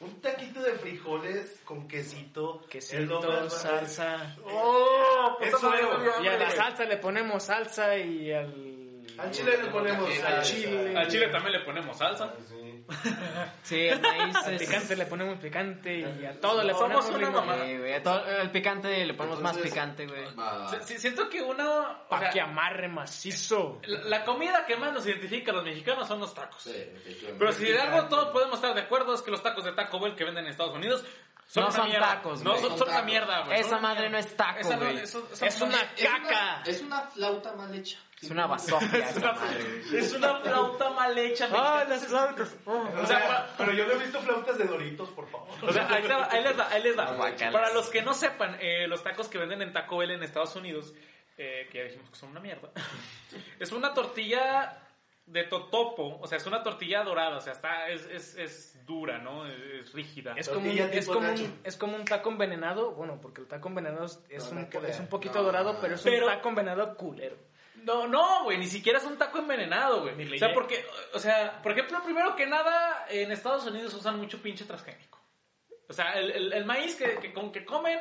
Un taquito de frijoles con quesito.
Quesito, salsa.
¡Oh! puta
Eso
Y a la salsa le ponemos salsa y al...
Al chile le ponemos
Al
chile.
Al chile también le ponemos salsa.
Sí.
Sí, el maíz
Al
es...
picante le ponemos picante y a todo le ponemos
una mamá.
Sí, güey, a todo- el picante le ponemos más
Entonces,
picante, güey.
Sí, siento que uno... o
Pa'
sea,
que amarre macizo.
la, la comida que más nos identifica a los mexicanos son los tacos.
Sí.
Pero si de algo todos podemos estar de acuerdo es que los tacos de Taco Bell que venden en Estados Unidos son
No
una
son
mierda.
tacos,
No, son,
Son
son una mierda, güey.
Esa
una
madre no es taco, güey.
una
Es una-
caca.
Es una flauta mal hecha.
Es una basofia
Es una, es una flauta mal hecha.
Ah, las flautas.
O sea, pa-
Pero yo no he visto flautas de Doritos, por favor.
O sea, ahí, va, ahí les va, ahí les va.
Guacalas.
Para los que no sepan, eh, los tacos que venden en Taco Bell en Estados Unidos, eh, que ya dijimos que son una mierda, es una tortilla de totopo, o sea, es una tortilla dorada, o sea, está, es, es, es dura, ¿no? Es, es rígida.
Es como, un, es, como un, es como un taco envenenado, bueno, porque el taco envenenado es,
No,
un,
no
es un poquito
No,
dorado,
no,
pero es
pero-
un taco envenenado culero.
No, no, güey, ni siquiera es un taco envenenado, güey. O sea, porque, o sea, por ejemplo, primero que nada, en Estados Unidos usan mucho pinche transgénico. O sea, el, el- el maíz que, que, con que comen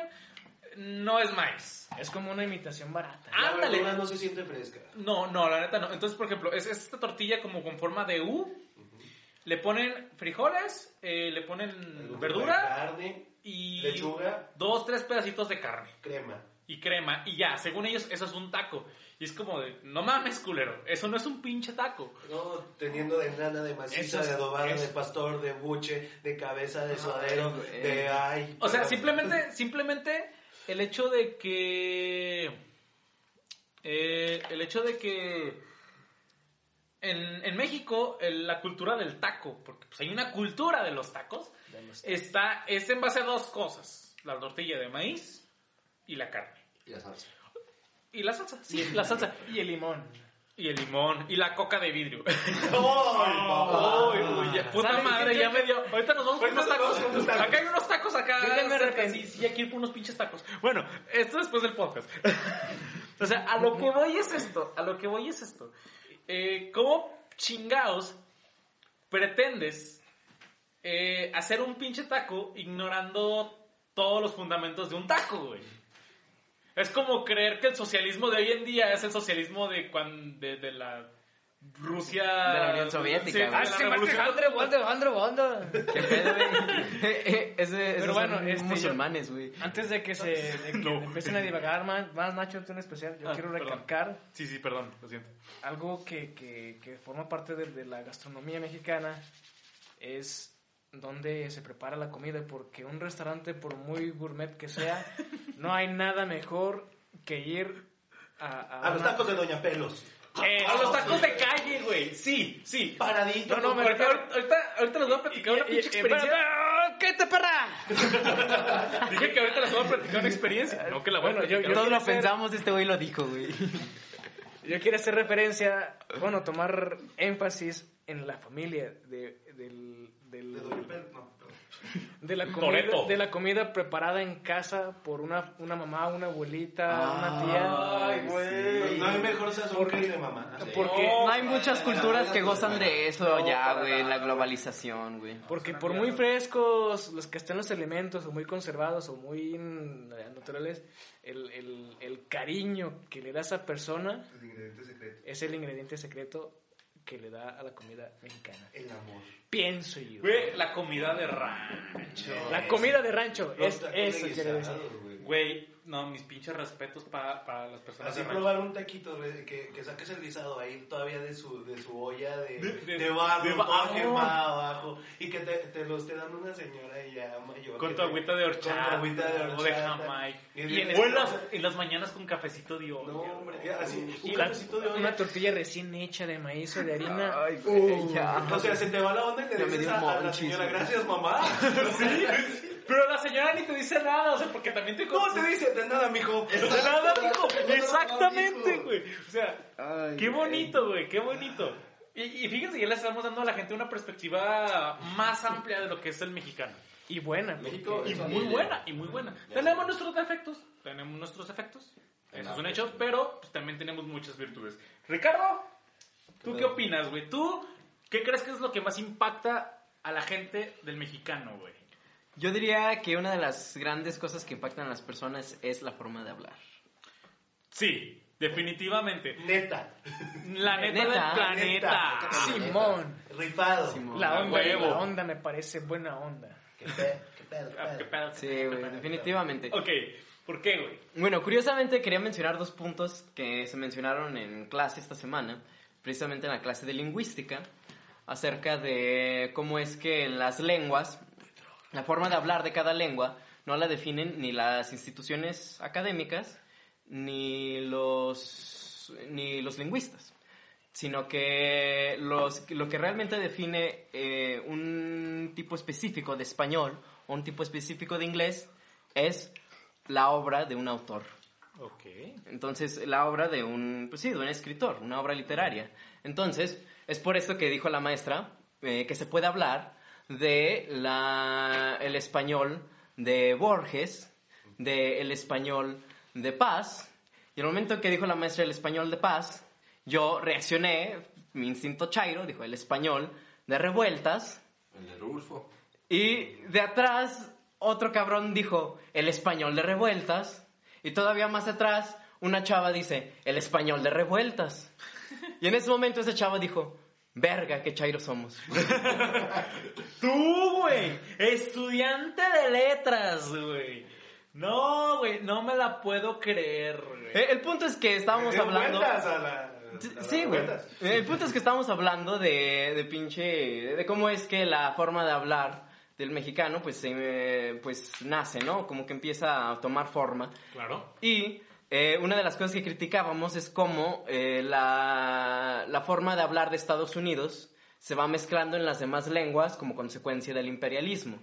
no es maíz.
Es como una imitación barata.
La
Ándale.
verdura no se siente fresca.
No, no, la neta no. Entonces, por ejemplo, es, es esta tortilla como con forma de U. Le ponen frijoles, eh, le ponen
Algún
verdura
Carne,
y
lechuga,
dos, tres pedacitos de carne
crema.
y crema. Y ya, según ellos, eso es un taco. Y es como de, no mames, culero, eso no es un pinche taco.
No, teniendo de nana, de maciza,
es-
de adobada,
es-
de pastor, de buche, de cabeza, de suadero, de ay.
O sea, simplemente, simplemente el hecho de que. eh, el hecho de que. En, en México, el- la cultura del taco, porque pues, hay una cultura de los tacos, está, es en base a dos cosas: la tortilla de maíz y la carne.
Y la salsa.
Y la salsa, sí, la salsa.
Y el limón.
Y el limón, y la coca de vidrio.
¡Ay,
Uy, uy, ya, puta
¿Saben
madre, ya me dio. Ahorita nos vamos por unos tacos. Acá hay unos tacos acá.
Yo ya me
cerca,
arrepentí.
Sí, sí, aquí por unos pinches tacos. Bueno, esto después del podcast. o sea, a lo que voy es esto. A lo que voy es esto. Eh, ¿Cómo chingaos pretendes eh, hacer un pinche taco ignorando todos los fundamentos de un taco, güey? Es como creer que el socialismo de hoy en día es el socialismo de cuando de, de la Rusia
De la Unión Soviética,
Sí, de
güey.
la revolución.
¿Qué pedo, güey? Ese, esos
Pero bueno,
son
este,
musulmanes, güey.
Antes de que se de que
No.
empiecen a divagar más, más Nacho, tú en especial, yo
Ah,
quiero
perdón.
recalcar
Sí, sí, perdón, lo siento.
algo que, que, que forma parte de, de la gastronomía mexicana es dónde se prepara la comida, porque un restaurante, por muy gourmet que sea, no hay nada mejor que ir a...
A los
una-
tacos de Doña Pelos.
Eh,
A los tacos de calle, güey. Sí, sí.
Paradito.
No, no, me
Ahorita, ahorita, ahorita les voy a platicar una pinche experiencia.
pero- ¿Qué te para?
Dije que ahorita les voy a platicar una experiencia. No que la
Bueno, yo-
platicar.
yo-
Todos lo pensamos, este güey lo dijo, güey.
Yo quiero hacer referencia, bueno, tomar énfasis en la familia de, del, del-
De
la
Toretto.
comida, de la comida preparada en casa por una, una mamá, una abuelita, una tía.
Ay, güey. No hay mejor sazón que el de mamá.
Porque,
No hay muchas culturas que gozan de eso ya, güey, la globalización, güey.
porque por muy frescos los que estén los elementos, o muy conservados, o muy mm, naturales, el, el, el cariño que le da a esa persona
El ingrediente secreto.
es el ingrediente secreto que le da a la comida mexicana.
El amor.
Pienso yo.
Güey, la comida de rancho.
La comida de rancho,
Los
es, eso quiere decir.
güey.
No, mis pinches respetos para, para las personas
Así probar un taquito, que, que saques el guisado ahí todavía de su, de su olla de,
De-
de,
de-
barro,
de
todo
barro.
quemado abajo, y que te, te lo esté dando una señora ya mayor.
Con tu agüita de
Con
horchata.
tu agüita de horchata.
O de Jamaica.
Y
Y, en, las, en las mañanas con cafecito de olla.
No, hombre, ya, así, un
Y la-
cafecito de olla.
una tortilla recién hecha de maíz o de harina.
Ay, güey, ya.
O sea, se te va la onda y le dices a, a la señora, gracias mamá.
Sí, pero la señora ni te dice nada, o sea, porque también te
¿Cómo te dice? De nada, mijo.
De nada, mijo. Exactamente, güey. O sea,
Ay,
qué bonito, güey, qué bonito. Y, y fíjense, ya le estamos dando a la gente una perspectiva más amplia de lo que es el mexicano.
Y buena.
México
Y muy buena, y muy buena. Tenemos nuestros defectos, tenemos nuestros defectos. Eso es un hecho, pero pues, también tenemos muchas virtudes. Ricardo, ¿tú qué opinas, güey? ¿Tú qué crees que es lo que más impacta a la gente del mexicano, güey?
Yo diría que una de las grandes cosas que impactan a las personas es la forma de hablar.
Sí, definitivamente.
Neta.
La neta,
Neta,
del planeta.
neta.
Simón.
Rifado.
Simón.
La onda,
huevo.
la onda me parece buena onda.
¿Qué pedo? ¿Qué pedo? ¿Qué
Ah,
pedo?
qué pedo.
Sí, güey, definitivamente.
Ok, ¿por qué, güey?
Bueno, curiosamente quería mencionar dos puntos que se mencionaron en clase esta semana, precisamente en la clase de lingüística, acerca de cómo es que en las lenguas, la forma de hablar de cada lengua no la definen ni las instituciones académicas ni los, ni los lingüistas, sino que los, lo que realmente define eh, un tipo específico de español o un tipo específico de inglés es la obra de un autor.
Ok.
Entonces, la obra de un, pues sí, de un escritor, una obra literaria. Entonces, es por eso que dijo la maestra eh, que se puede hablar de la, el español de Borges, del español de Paz. Y el momento que dijo la maestra el español de Paz, yo reaccioné, mi instinto chairo, dijo el español de revueltas.
El de Rulfo.
Y de atrás, otro cabrón dijo el español de revueltas. Y todavía más atrás, una chava dice el español de revueltas. Y en ese momento ese chava dijo, verga, qué chairo somos.
Tú, güey, estudiante de letras, güey. No, güey, no me la puedo creer, güey.
Eh, El punto es que estábamos hablando...
vueltas a la- a
Sí, güey.
vueltas.
El punto es que estamos hablando de, de pinche... De cómo es que la forma de hablar del mexicano, pues, se, pues nace, ¿no? Como que empieza a tomar forma.
Claro.
Y eh, una de las cosas que criticábamos es cómo eh, la, la forma de hablar de Estados Unidos se va mezclando en las demás lenguas como consecuencia del imperialismo.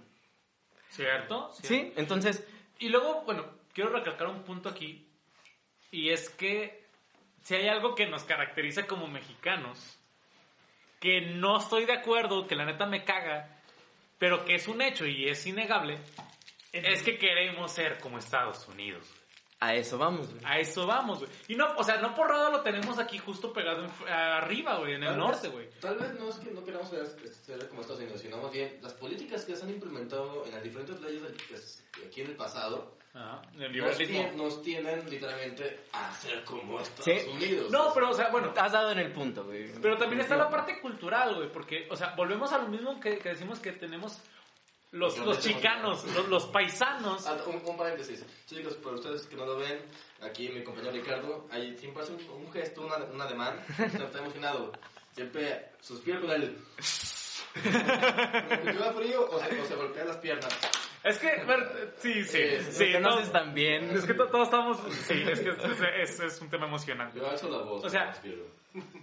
¿Cierto?
¿Sí? Entonces,
Y luego, bueno, quiero recalcar un punto aquí. Y es que si hay algo que nos caracteriza como mexicanos, que no estoy de acuerdo, que la neta me caga, pero que es un hecho y es innegable, es que queremos ser como Estados Unidos.
A eso vamos. güey.
A eso vamos, güey. Y no, o sea, no por nada lo tenemos aquí justo pegado en- arriba, güey, en el
Tal
norte, güey.
Tal vez no es que no queramos ser, como Estados Unidos, sino más bien las políticas que se han implementado en las diferentes leyes del- pues, aquí en el pasado
Ajá, el
nos,
liberalismo.
nos tienen literalmente a ser como Estados
Sí.
Unidos.
No, pero, o sea, bueno,
Has dado en el punto, güey.
Pero también está la parte cultural, güey, porque, o sea, volvemos a lo mismo que, que decimos que tenemos los, los chicanos, los, los paisanos.
Ah, un, un paréntesis. Chicos, para ustedes que no lo ven, aquí mi compañero Ricardo, ahí siempre hace un, un gesto, un, un ademán. Está, emocionado. Siempre suspira con el... ¿Lleva frío o se, o se golpea las piernas?
Es que, sí, sí,
Eh,
sí. Todos-
tan bien.
Es que to- todos estamos, sí, es que es, es- es un tema emocionante.
Yo alzo la voz.
O sea.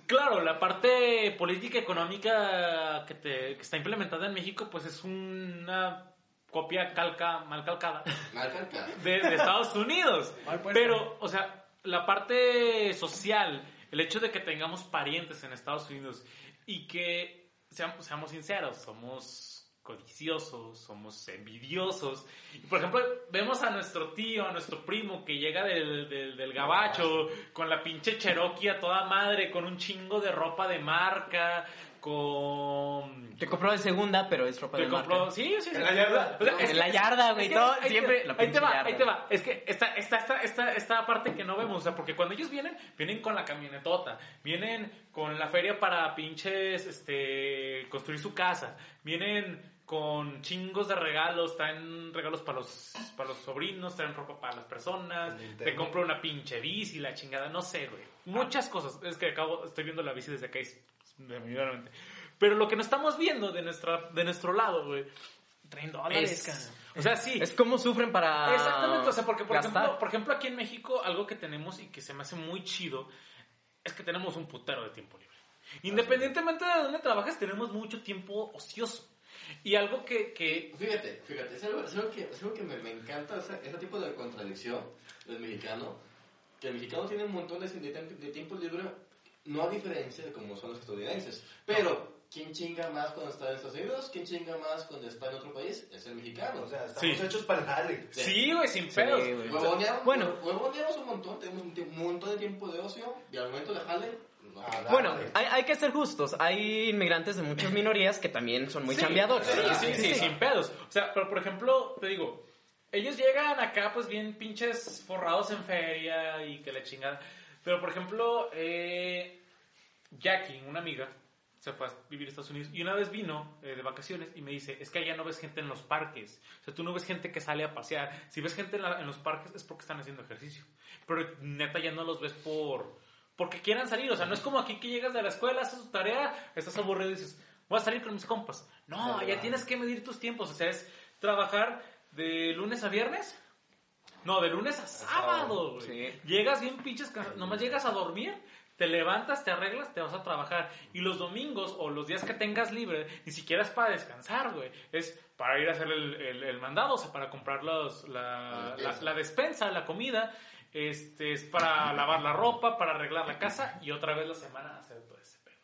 Claro, la parte política económica que, te, que está implementada en México, pues es una copia calca, mal calcada
Mal calcado.
de, de Estados Unidos. Pero, o sea, la parte social, el hecho de que tengamos parientes en Estados Unidos y que, seamos, seamos sinceros, somos codiciosos, somos envidiosos. Y, por ejemplo, vemos a nuestro tío, a nuestro primo que llega del, del, del gabacho con la pinche Cherokee a toda madre, con un chingo de ropa de marca, con...
Te compró de segunda, pero es ropa
Que
de
compró,
marca.
sí, sí, sí.
En la yarda.
O sea, es
En la yarda, güey,
es que
todo-
ahí te-
siempre la
ahí te va,
yarda.
ahí te va. Es que esta, esta, esta, esta, esta, esta parte que no vemos, o sea, porque cuando ellos vienen, vienen con la camionetota, vienen con la feria para pinches, este, construir su casa, vienen con chingos de regalos, traen regalos para los, para los sobrinos, traen ropa para las personas,
Nintendo.
te compro una pinche bici, la chingada, no sé, güey. Muchas cosas. Es que acabo, estoy viendo la bici desde acá y s- me me viene a la mente. Pero lo que no estamos viendo de, nuestra, de nuestro lado, güey, traen dólares,
Es-.
O sea, sí.
Es como sufren para.
Exactamente, o sea, porque por
gastar.
ejemplo, por ejemplo aquí en México algo que tenemos y que se me hace muy chido es que tenemos un putero de tiempo libre. Independientemente de dónde trabajes, tenemos mucho tiempo ocioso. Y algo que, que
Fíjate, fíjate, es algo, es algo que, es algo que me, me encanta, o sea, ese tipo de contradicción del mexicano, que el mexicano tiene un montón de, de, de tiempo libre, no a diferencia de como son los estadounidenses. Pero, ¿quién chinga más cuando está en Estados Unidos? ¿Quién chinga más cuando está en otro país? Es el mexicano.
O sea, estamos
Sí.
hechos para el jale.
sí, güey, sin
Sí,
pedos.
Huevoneamos,
Bueno.
huevoneamos un montón, tenemos un, un montón de tiempo de ocio, y al momento de jale, no.
Ah,
Bueno, hay, hay que ser justos. Hay inmigrantes de muchas minorías que también son muy
Sí,
chambeadores.
Sí, sí, sí, sin pedos. O sea, pero por ejemplo, te digo, ellos llegan acá pues bien pinches forrados en feria y que la chingada. Pero por ejemplo, eh, Jackie, una amiga, se fue a vivir a Estados Unidos y una vez vino eh, de vacaciones y me dice, es que allá no ves gente en los parques. O sea, tú no ves gente que sale a pasear. Si ves gente en, la- en los parques es porque están haciendo ejercicio. Pero neta ya no los ves por... Porque quieran salir, o sea, no es como aquí que llegas de la escuela, haces tu tarea, estás aburrido y dices, voy a salir con mis compas. No, ya tienes que medir tus tiempos, o sea, es trabajar de lunes a viernes. No, de lunes a sábado, güey.
Sí.
Llegas bien pinches nomás llegas a dormir, te levantas, te arreglas, te vas a trabajar. Y los domingos o los días que tengas libre, ni siquiera es para descansar, güey. Es para ir a hacer el, el- el mandado, o sea, para comprar los, la,
La
la,
despensa.
la despensa, la comida. Este, es para lavar la ropa, para arreglar la casa y otra vez la semana hacer todo ese pedo.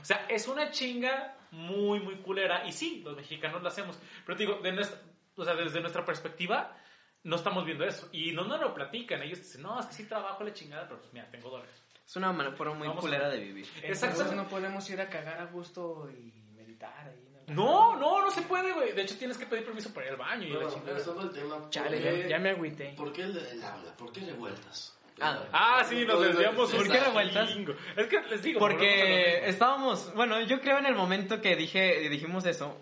O sea, es una chinga muy, muy culera. Y sí, los mexicanos lo hacemos. Pero te digo, de nuestra, o sea, desde nuestra perspectiva, no estamos viendo eso. Y no nos lo platican. Ellos dicen, no, es que sí trabajo la chingada, pero pues mira, tengo dólares.
Es una manera forma muy culera de vivir.
Exacto.
no podemos ir a cagar a gusto y meditar ahí.
No, no, no se puede, güey. De hecho, tienes que pedir permiso para ir al baño y chingada.
regresando al tema, ¿por
Chale, ya, ya me agüité.
¿Por qué el, el habla? ¿Por qué revueltas?
Ah.
Ah, sí, nos desviamos.
¿Por
un
qué revueltas?
Es que les digo.
Porque estábamos, bueno, yo creo en el momento que dije, dijimos eso,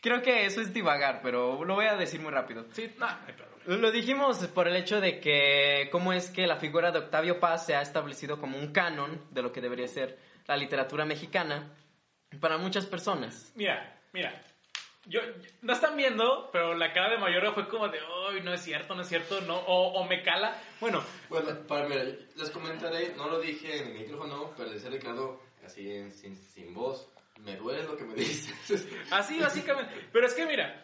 creo que eso es divagar, pero lo voy a decir muy rápido.
Sí, no, no hay problema.
Lo dijimos por el hecho de que cómo es que la figura de Octavio Paz se ha establecido como un canon de lo que debería ser la literatura mexicana para muchas personas.
Mira, mira. Yo, no están viendo, pero la cara de Mayora fue como de, ay, no es cierto, no es cierto, no, o, o me cala. Bueno,
Bueno, para, mira, les comentaré, no lo dije en el micrófono, pero les he Ricardo, así en- sin, sin voz, me duele lo que me dices.
Así, básicamente. Pero es que mira,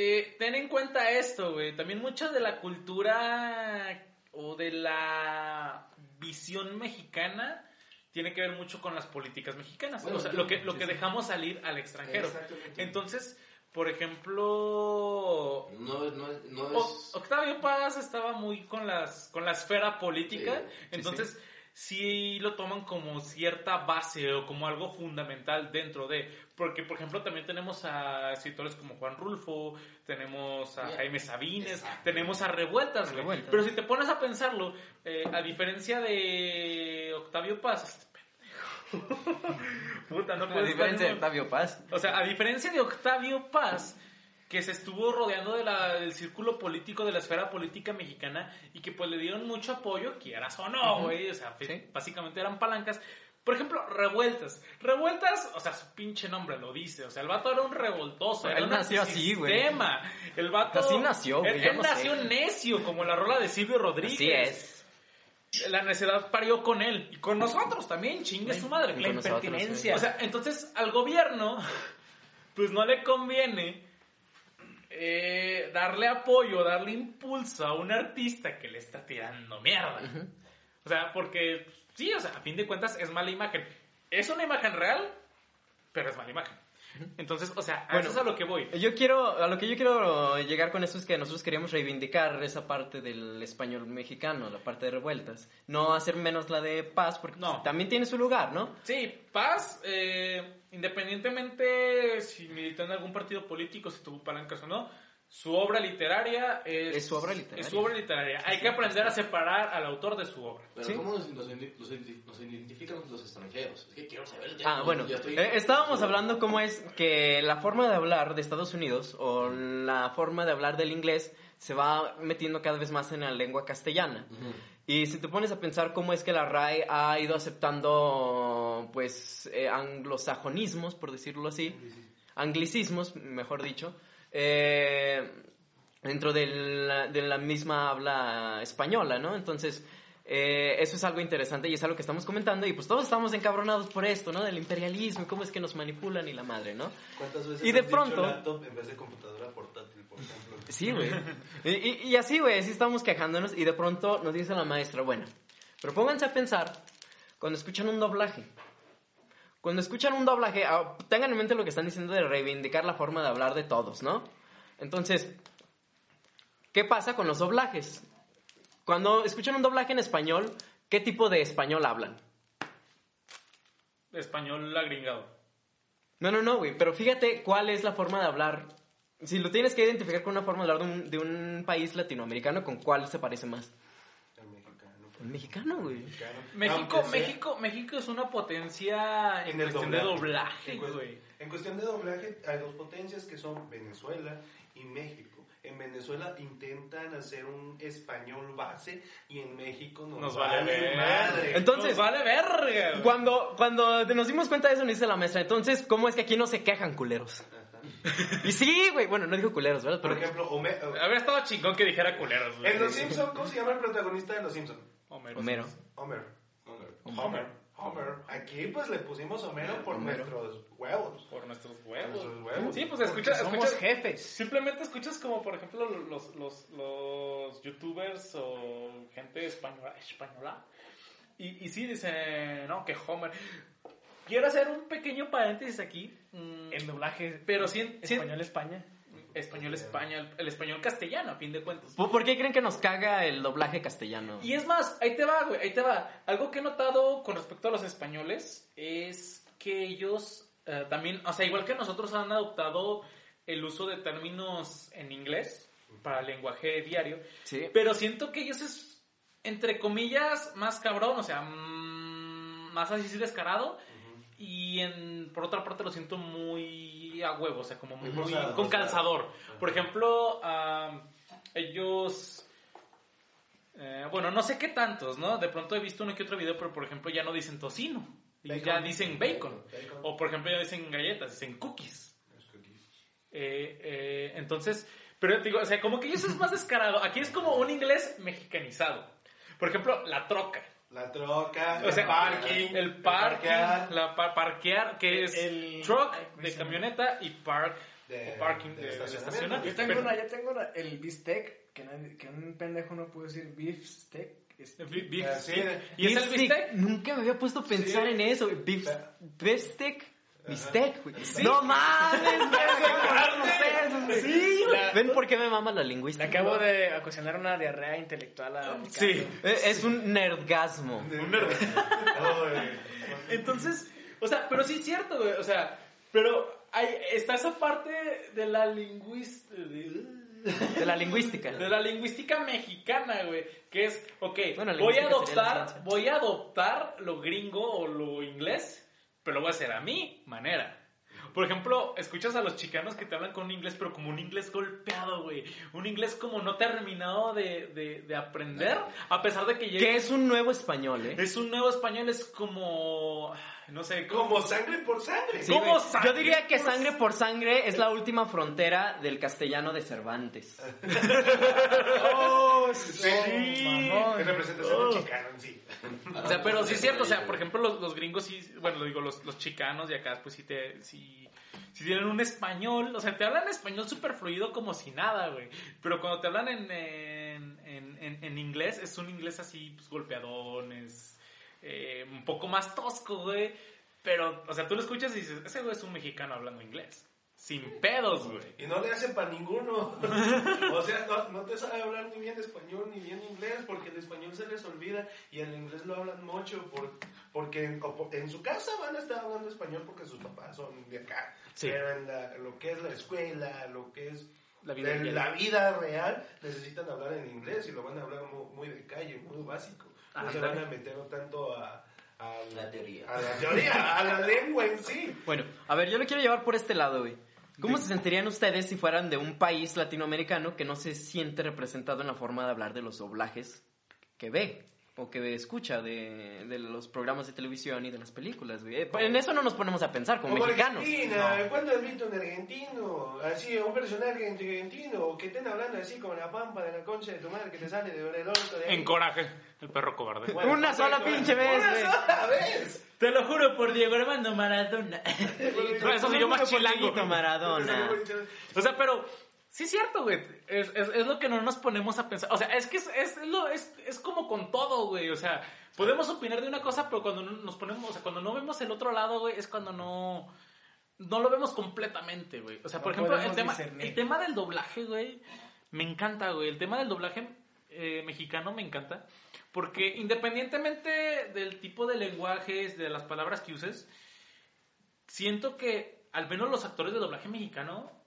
eh, ten en cuenta esto, güey. También mucha de la cultura o de la visión mexicana tiene que ver mucho con las políticas mexicanas.
Bueno,
o sea, lo que, lo dejamos salir al extranjero. Entonces, por ejemplo,
No, es- no, no es...
Octavio Paz estaba muy con las con la esfera política,
Sí, sí,
entonces sí. lo toman como cierta base o como algo fundamental dentro de, porque por ejemplo también tenemos a escritores como Juan Rulfo, tenemos a. Jaime Sabines, tenemos a Revueltas, güey.
Revueltas.
pero si te pones a pensarlo, eh, a diferencia de Octavio Paz, este pendejo. Puta, no
A
puedes
diferencia de Octavio Paz.
o sea, a diferencia de Octavio Paz, que se estuvo rodeando de la- del círculo político, de la esfera política mexicana, y que pues le dieron mucho apoyo, quieras o no, güey. O sea,
Sí.
básicamente eran palancas. Por ejemplo, revueltas. Revueltas, o sea, su pinche nombre lo dice. O sea, el vato era un revoltoso. Era
Él nació así, güey.
El vato.
Así nació, güey,
Él, él
no
nació
sé.
necio, como la rola de Silvio Rodríguez.
Así es.
La necedad parió con él. Y con nosotros también, chingue su madre. La impertinencia. O sea, entonces al gobierno, pues no le conviene eh, darle apoyo, darle impulso a un artista que le está tirando mierda. O sea, porque sí, o sea, a fin de cuentas es mala imagen. Es una imagen real, pero es mala imagen. Entonces, o sea,
Bueno.
eso es a lo que voy.
Yo quiero, a lo que yo quiero llegar con esto es que nosotros queríamos reivindicar esa parte del español mexicano, la parte de revueltas. No hacer menos la de paz, porque
No.
también tiene su lugar, ¿no?
Sí, Paz, eh, independientemente si militó en algún partido político, si tuvo palancas o no, su obra literaria es,
Es su obra literaria.
es su obra literaria. Hay que aprender a separar al autor de su obra.
Pero
Sí.
¿cómo nos, nos, nos identi- nos identifican los extranjeros? Es que quiero saber el
Ah, bueno,
ya estoy-
eh, estábamos hablando cómo es que la forma de hablar de Estados Unidos o la forma de hablar del inglés se va metiendo cada vez más en la lengua castellana. Y si te pones a pensar cómo es que la RAE ha ido aceptando, pues, eh, anglosajonismos, por decirlo así, anglicismos, mejor dicho, eh, dentro de la, de la misma habla española, ¿no? Entonces, eh, eso es algo interesante y es algo que estamos comentando y pues todos estamos encabronados por esto, ¿no? Del imperialismo y cómo es que nos manipulan y la madre, ¿no?
¿Cuántas veces
Y de
has dicho
pronto-
laptop en vez de computadora portátil, por ejemplo?
Sí, güey. Y, y- y así, güey, así estamos quejándonos y de pronto nos dice la maestra, bueno, pero pónganse a pensar cuando escuchan un doblaje. Cuando escuchan un doblaje, ah, tengan en mente lo que están diciendo de reivindicar la forma de hablar de todos, ¿no? Entonces, ¿qué pasa con los doblajes? Cuando escuchan un doblaje en español, ¿qué tipo de español hablan?
Español agringado.
No, no, no, güey, pero fíjate cuál es la forma de hablar. Si lo tienes que identificar con una forma de hablar de un, de un país latinoamericano, ¿con cuál se parece más?
El mexicano.
El mexicano, güey.
mexicano.
México, México, México es una potencia en,
En el
cuestión de
doblaje. En, cues-
güey.
en cuestión de doblaje, hay dos potencias que son Venezuela y México. En Venezuela intentan hacer un español base y en México nos,
Nos vale ver.
madre.
Entonces-
Nos vale verga. güey.
Cuando, cuando nos dimos cuenta de eso, nos dice la maestra, entonces, ¿cómo es que aquí no se quejan culeros? Y sí, güey, bueno, no dijo culeros, ¿verdad?
Por
Pero,
ejemplo, Homer-
Habría estado chingón que dijera culeros, güey.
en Los Simpsons, ¿cómo se llama el protagonista de Los Simpsons?
Homero.
Homero.
Homer. Homer. Homer. Aquí pues le pusimos Homero por
Homero.
nuestros huevos.
Por nuestros huevos.
Nuestros huevos.
Sí, pues escucha,
Somos
escuchas-
jefes.
Simplemente escuchas como, por ejemplo, los, los, los youtubers o gente española, española y, y sí dicen, no, que Homer. Quiero hacer un pequeño paréntesis aquí. mm,
En doblaje.
Pero sí- sí-
Español España.
Español España, el, español castellano, a fin de cuentas.
¿por por qué creen que nos caga el doblaje castellano?
Y es más, ahí te va, güey, ahí te va. Algo que he notado con respecto a los españoles es que ellos eh, también, o sea, igual que nosotros han adoptado el uso de términos en inglés para el lenguaje diario,
Sí.
pero siento que ellos es, entre comillas, más cabrón, o sea, mm, más así descarado. Y en, por otra parte lo siento muy a huevo, o sea, como muy,
Muy
con calzador. Por ejemplo, ellos... eh, bueno, no sé qué tantos, ¿no? De pronto he visto uno que otro video, pero por ejemplo ya no dicen tocino.
Bacon.
ya dicen bacon.
Bacon.
O por ejemplo ya dicen galletas, dicen cookies. Eh, eh, entonces, pero digo, o sea, como que ellos es más descarado. Aquí es como un inglés mexicanizado. Por ejemplo, la troca.
La troca,
O sea,
el parking,
el parking,
parquear.
la pa- parquear, que es
El-
truck
ay, ¿cómo
de camioneta y park
De-
o parking
de
de, de
estacionamiento.
Yo tengo
Pero-
una, yo tengo una, el bistec, que, nadie- que un pendejo no puede decir beef steak. es-
Beef- beef ¿Y es el
Beef
bistec?
Nunca me había puesto a pensar
Sí.
en eso. Beef, beef. Bistec, güey. No mames, güey, no sé.
Sí, güey.
¿Ven por qué me mama la
Le
lingüística?
acabo de ocasionar una diarrea intelectual a Ricardo.
Sí.
Eh, Es un nerdgasmo.
Un nerd.
Ay,
Entonces, o sea, pero sí es cierto, güey. O sea, pero hay, está esa parte de la lingüística.
De la lingüística.
De la lingüística mexicana, güey. Que es, ok,
Bueno,
voy a
la
adoptar, voy a adoptar lo gringo o lo inglés, pero lo voy a hacer a mi manera. Por ejemplo, escuchas a los chicanos que te hablan con un inglés, pero como un inglés golpeado, güey. Un inglés como no terminado de, de, de aprender, a pesar de que
Que
llegue...
es un nuevo español, ¿eh?
Es un nuevo español, es como... No sé,
Como sangre por sangre.
Sí,
¿Cómo
güey.
sangre
Yo diría que sangre por sangre es la última frontera del castellano de Cervantes.
¡Oh,
Sí.
mamón!
En representación de chicano en sí.
O sea, pero sí es cierto, o sea, por ejemplo, los, los gringos sí, bueno, lo digo, los, los chicanos de acá, pues sí te, sí, sí tienen un español, o sea, te hablan español súper fluido como si nada, güey. Pero cuando te hablan en, en, en, en- en inglés, es un inglés así, pues golpeadón, es eh, un poco más tosco, güey. Pero, o sea, tú lo escuchas y dices, ese güey es un mexicano hablando inglés. Sin pedos, güey.
Y no le hacen para ninguno. o sea, no, no te sabe hablar ni bien español ni bien inglés porque el español se les olvida y el inglés lo hablan mucho por, porque en, o por- en su casa van a estar hablando español porque sus papás son de acá.
Sí.
Pero en la- lo que es la escuela, lo que es
La vida
la vida real, necesitan hablar en inglés y lo van a hablar muy, muy de calle, muy básico. No se
está
van a meter tanto a, a
La teoría.
a la teoría, a la lengua en sí.
Bueno, a ver, yo lo quiero llevar por este lado, güey. ¿Cómo se sentirían ustedes si fueran de un país latinoamericano que no se siente representado en la forma de hablar de los doblajes que ve o que escucha de, de los programas de televisión y de las películas, güey? Eh, En eso no nos ponemos a pensar como
Como
mexicanos.
Argentina, ¿cuándo has visto un argentino? Así, un personaje argentino que estén hablando así como la pampa de la concha de tu madre que te sale de el orto de ahí.
En coraje, el perro cobarde.
Bueno,
Una sola pinche vez,
Una
güey.
sola vez.
Te lo juro por Diego Armando Maradona. No, eso sí, yo más chilango.
Maradona.
O sea, pero sí es cierto, güey. Es, es, es lo que no nos ponemos a pensar. O sea, es que es, es, lo, es, es como con todo, güey. O sea, podemos opinar de una cosa, pero cuando no nos ponemos, o sea, cuando no vemos el otro lado, güey, es cuando no, no lo vemos completamente, güey. O sea, por ejemplo, el tema,
discernir.
el tema del doblaje, güey, me encanta, güey. El tema del doblaje eh, mexicano me encanta. Porque independientemente del tipo de lenguajes, de las palabras que uses, siento que al menos los actores de doblaje mexicano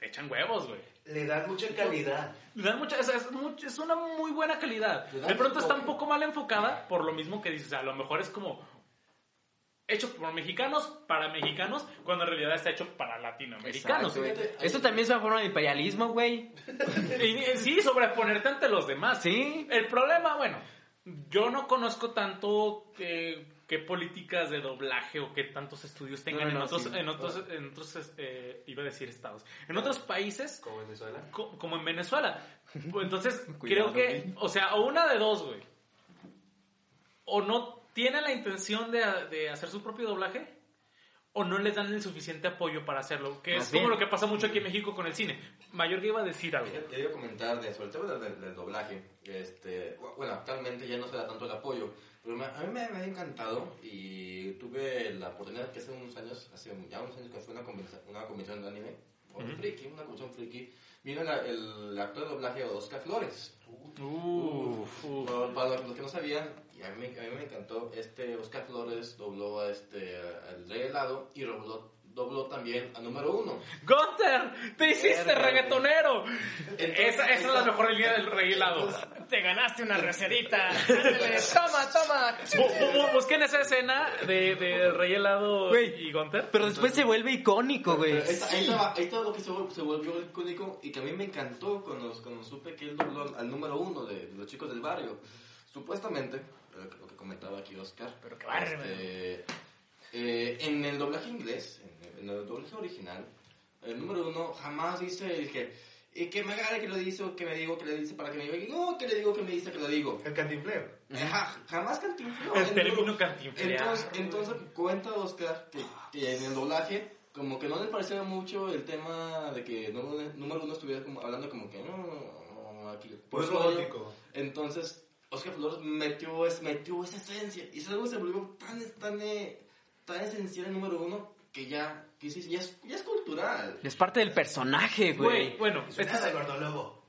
echan huevos, güey.
Le dan mucha calidad.
Le dan mucha, es, es much- es una muy buena calidad. De pronto está un poco mal enfocada por lo mismo que dices. O sea, a lo mejor es como hecho por mexicanos para mexicanos, cuando en realidad está hecho para latinoamericanos.
Hay-
también es una forma de imperialismo, güey.
Sí, sobreponerte ante los demás.
Sí.
El problema, bueno, yo no conozco tanto eh, qué políticas de doblaje o qué tantos estudios tengan
No, no,
en, otros,
sí.
en otros, en otros, eh, iba a decir estados, en otros países
Como Venezuela.
co- como en Venezuela. Pues Entonces,
Cuidado,
creo que, o sea, o una de dos, güey. O no tiene la intención de, de hacer su propio doblaje, o no le dan el suficiente apoyo para hacerlo. Que
Más
es como
bien.
lo que pasa mucho aquí en México con el cine. Mayor que iba a decir algo.
Ya, ya iba a comentar de, sobre el tema del, del- doblaje. Este, bu- bueno, actualmente ya no se da tanto el apoyo, pero me- a mí me, ha encantado y tuve la oportunidad que hace unos años, hace ya unos años que fue una convención, una convención de anime, o friki, una convención friki, vino la- el actor de doblaje Oscar Flores. Para, para los que no sabían, y a mí, a mí me encantó, este Oscar Flores dobló a este, al Rey Helado y dobló, dobló también a número uno.
¡Gunter! ¡Te hiciste
Verga,
reggaetonero!
Entonces,
esa, esa es la mejor línea del rey helado.
Te ganaste una reserita. Ándale, toma, toma.
Bu- bu- Busquen esa escena de, de Rey Helado y Gunter.
Pero después se vuelve icónico, güey.
Ahí está, ahí estaba- ahí estaba lo que se, se volvió icónico y que a mí me encantó cuando, cuando supe que él dobló al, al número uno de, de los chicos del barrio. Supuestamente, lo que, lo que comentaba aquí Oscar,
Pero qué bárbaro.
este, eh, en el doblaje inglés, en el, doblaje original, el número uno jamás dice el que, y que me agarre que lo dice o que me digo que le dice para que me diga, no, que le digo que me dice que lo digo.
El cantinfleo.
Ajá, jamás cantinfló.
El
Entonces-
término cantinflear.
Entonces, entonces cuenta Oscar que, que en el doblaje, como que no le parecía mucho el tema de que número, número uno estuviera como, hablando como que, no, no, no, aquí.
Pues
eso
robótico.
Entonces, Oscar Flores metió, metió esa esencia y luego se volvió tan, tan, tan esencial el número uno que ya, que sí, ya, es, ya es cultural.
Es parte del personaje,
Güey,
güey.
bueno, este
Este
es,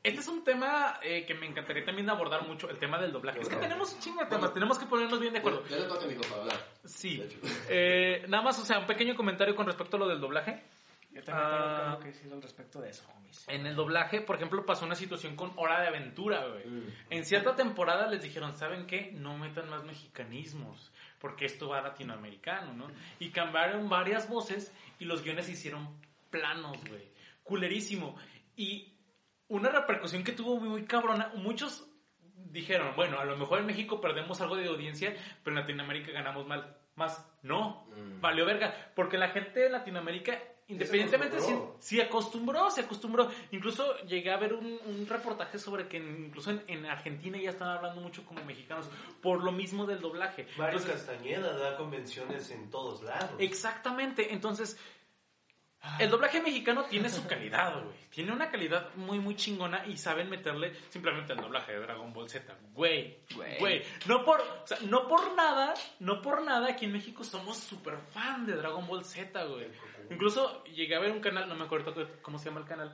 este un tema eh, que me encantaría también abordar mucho, el tema del doblaje. Es que tenemos un chingo de temas, tenemos que ponernos bien de acuerdo.
Ya le toca a mi hijo para hablar.
Sí. Eh, nada más, o sea, un pequeño comentario con respecto a lo del doblaje.
Yo también
Ah.
tengo algo que decir al respecto de eso, homies.
En el doblaje, por ejemplo, pasó una situación con Hora de Aventura, güey.
Mm.
En cierta temporada les dijeron, ¿saben qué? No metan más mexicanismos, porque esto va latinoamericano, ¿no? Y cambiaron varias voces y los guiones se hicieron planos, güey. Culerísimo. Y una repercusión que tuvo muy, muy cabrona, muchos dijeron, bueno, a lo mejor en México perdemos algo de audiencia, pero en Latinoamérica ganamos mal. Más, no,
Mm.
valió verga, porque la gente de Latinoamérica, independientemente si,
acostumbró.
si acostumbró, se acostumbró. Incluso llegué a ver un, un reportaje sobre que incluso en, en Argentina ya están hablando mucho como mexicanos, por lo mismo del doblaje.
Mario
Entonces,
Castañeda da convenciones en todos lados.
Exactamente, entonces el doblaje mexicano tiene su calidad, güey. Tiene una calidad muy, muy chingona y saben meterle simplemente el doblaje de Dragon Ball Z. Güey,
Güey.
güey. No por, o sea, no por nada, no por nada aquí en México somos súper fan de Dragon Ball Z, güey. Incluso llegué a ver un canal, no me acuerdo cómo se llama el canal,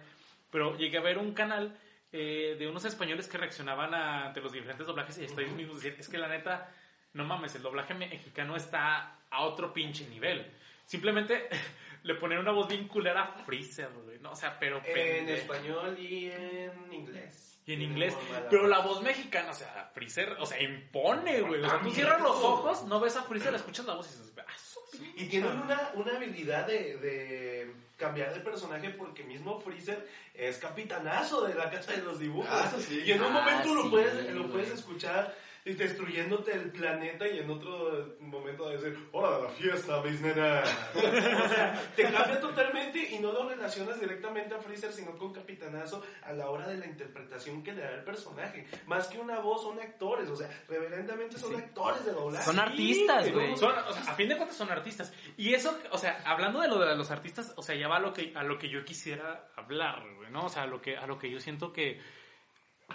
pero llegué a ver un canal eh, de unos españoles que reaccionaban a- ante los diferentes doblajes y estoy mismos decir, es que la neta, no mames, el doblaje mexicano está a otro pinche nivel. Simplemente le ponen una voz bien culera a Freezer, güey. No, o sea, pero...
En español y en inglés.
Y en inglés. Pero la
voz.
mexicana, o sea, Freezer, o sea, impone, güey. O sea, tú cierras los ojos, no ves a Freezer, escuchas la voz y dices, ah, su
Y tienen una, una habilidad de, de cambiar de personaje porque mismo Freezer es capitanazo de la casa de los dibujos.
Ah, sí.
Y en un
Ah,
momento lo,
sí,
puedes, lo puedes escuchar y destruyéndote el planeta y en otro momento de decir, ¡Hora de la fiesta, mis nenas! o sea, te cambia totalmente y no lo relacionas directamente a Freezer, sino con Capitanazo a la hora de la interpretación que le da el personaje. Más que una voz, son actores, o sea, reverentemente son actores de doblaje.
Son artistas,
Sí,
güey.
Son, o sea, a fin de cuentas son artistas. Y eso, o sea, hablando de lo de los artistas, o sea, ya va a lo que, a lo que yo quisiera hablar, güey, ¿no? O sea, a lo que, a lo que yo siento que...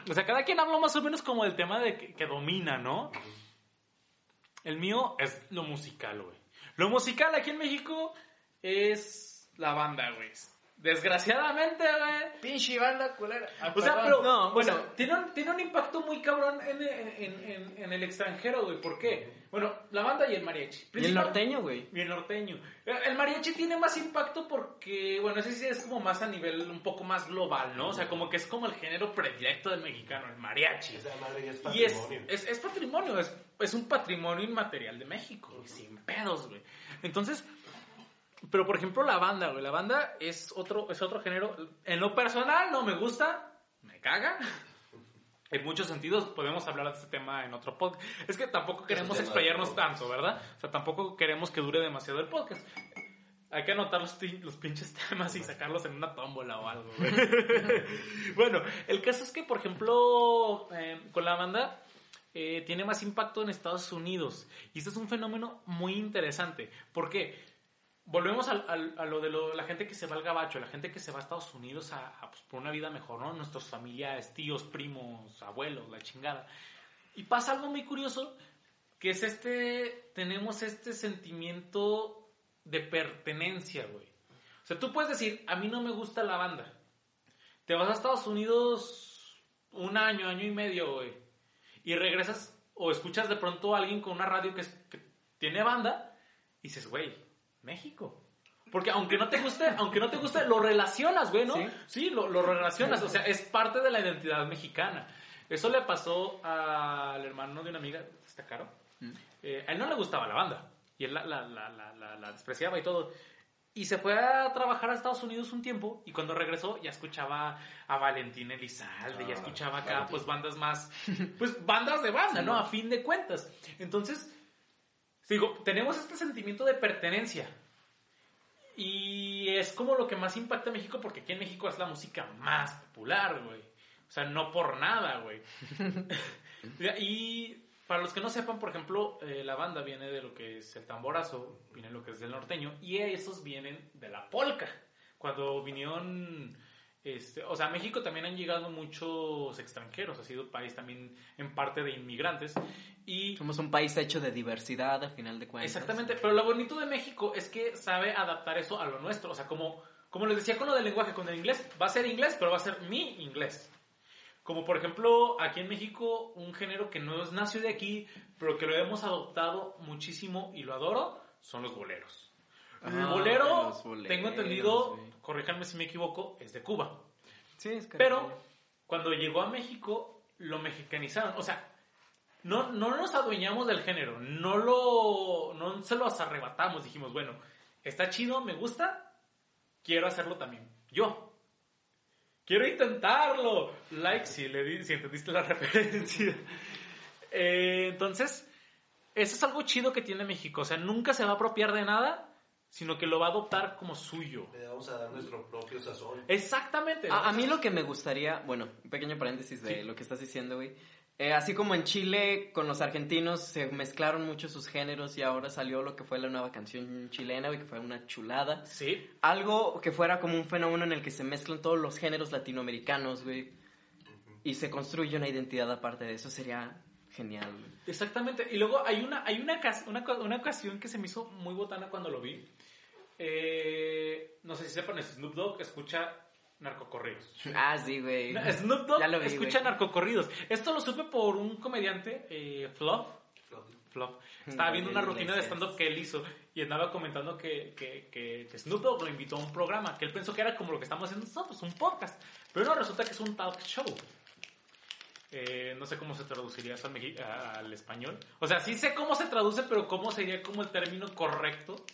O sea, cada quien habla más o menos como del tema de que domina, ¿no? El mío es lo musical, güey. Lo musical aquí en México es la banda, güey. Desgraciadamente, güey,
Pinche banda culera. Ah,
o sea,
perdón.
pero
No,
o
bueno.
sea, tiene, un, tiene un impacto muy cabrón en, en, en, en el extranjero, güey. ¿Por qué? Bueno, la banda y el mariachi.
Y el norteño, güey.
Y el norteño. Eh, El mariachi tiene más impacto porque, bueno, ese sí es como más a nivel un poco más global, ¿no? O sea, como que es como el género predilecto del mexicano, el mariachi.
Esa madre ya es
Y es,
patrimonio.
es, es patrimonio, es, es un patrimonio inmaterial de México, güey, sin pedos, güey. Entonces, pero por ejemplo la banda, güey, la banda es otro, es otro género. En lo personal no me gusta, me caga. En muchos sentidos podemos hablar de este tema en otro podcast. Es que tampoco queremos explayarnos tanto, ¿verdad? O sea, tampoco queremos que dure demasiado el podcast. Hay que anotar los, los pinches temas y sacarlos en una tómbola o algo. güey. bueno, el caso es que, por ejemplo, eh, con la banda eh, tiene más impacto en Estados Unidos. Y este es un fenómeno muy interesante. ¿Por qué? Volvemos al- al- a, lo de lo- la gente que se va al gabacho, la gente que se va a Estados Unidos a, a, pues, por una vida mejor, ¿no? Nuestros familiares, tíos, primos, abuelos, la chingada. Y pasa algo muy curioso, que es este, tenemos este sentimiento de pertenencia, güey. O sea, tú puedes decir, a mí no me gusta la banda. Te vas a Estados Unidos un año, año y medio, güey. Y regresas o escuchas de pronto a alguien con una radio que, es- que tiene banda y dices, güey, México. Porque aunque no te guste, aunque no te guste, lo relacionas, güey, ¿no?
Sí.
Sí, lo, lo relacionas. O sea, es parte de la identidad mexicana. Eso le pasó al hermano de una amiga, está caro. Eh, a él no le gustaba la banda. Y él la, la, la, la, despreciaba y todo. Y se fue a trabajar a Estados Unidos un tiempo y cuando regresó ya escuchaba a Valentín Elizalde, ya
Ah,
escuchaba acá
Valentín.
pues bandas más, pues bandas de banda, ¿no? A fin de cuentas. Entonces, digo, tenemos este sentimiento de pertenencia. Y es como lo que más impacta a México porque aquí en México es la música más popular, güey. O sea, no por nada, güey. y para los que no sepan, por ejemplo, eh, la banda viene de lo que es el tamborazo, viene de lo que es del norteño, y esos vienen de la polca. Cuando vinieron, este, o sea, a México también han llegado muchos extranjeros, ha sido un país también en parte de inmigrantes, y
Somos un país hecho de diversidad, a final de cuentas.
Exactamente, pero lo bonito de México es que sabe adaptar eso a lo nuestro. O sea, como, como les decía con lo del lenguaje, con el inglés, va a ser inglés, pero va a ser mi inglés. Como por ejemplo, aquí en México, un género que no es nació de aquí, pero que lo hemos adoptado muchísimo y lo adoro, son los boleros.
Ah,
bolero,
boleros,
tengo entendido, corríjanme si me equivoco, es de Cuba.
Sí, es que...
Pero cuando llegó a México, lo mexicanizaron. O sea, no, no nos adueñamos del género, no, lo, no se los arrebatamos. Dijimos, bueno, está chido, me gusta, quiero hacerlo también. Yo. Quiero intentarlo. Like si, le di, si entendiste la referencia. Eh, entonces, eso es algo chido que tiene México. O sea, nunca se va a apropiar de nada, sino que lo va a adoptar como suyo.
Le vamos a dar nuestro propio sazón.
Exactamente.
A, a mí lo que me gustaría, bueno, un pequeño paréntesis de
Sí.
lo que estás diciendo, güey. Eh, así como en Chile con los argentinos se mezclaron mucho sus géneros y ahora salió lo que fue la nueva canción chilena, güey, que fue una chulada.
Sí,
Algo que fuera como un fenómeno en el que se mezclan todos los géneros latinoamericanos, güey. Y se construye una identidad aparte de eso, sería genial, güey.
Exactamente. Y luego hay una, hay una, cas- una, una ocasión que se me hizo muy botana cuando lo vi. Eh, no sé si sepan, Snoop Dogg escucha narcocorridos.
Ah, sí, güey.
No, Snoop Dogg
vi,
escucha narcocorridos. Esto lo supe por un comediante, eh, Fluff. Fluff. Estaba viendo una rutina de
Iglesias.
stand-up que él hizo y andaba comentando que, que, que, que Snoop Dogg lo invitó a un programa, que él pensó que era como lo que estamos haciendo nosotros, un podcast. Pero no, resulta que es un talk show. Eh, no sé cómo se traduciría eso al español. O sea, sí sé cómo se traduce, pero cómo sería como el término correcto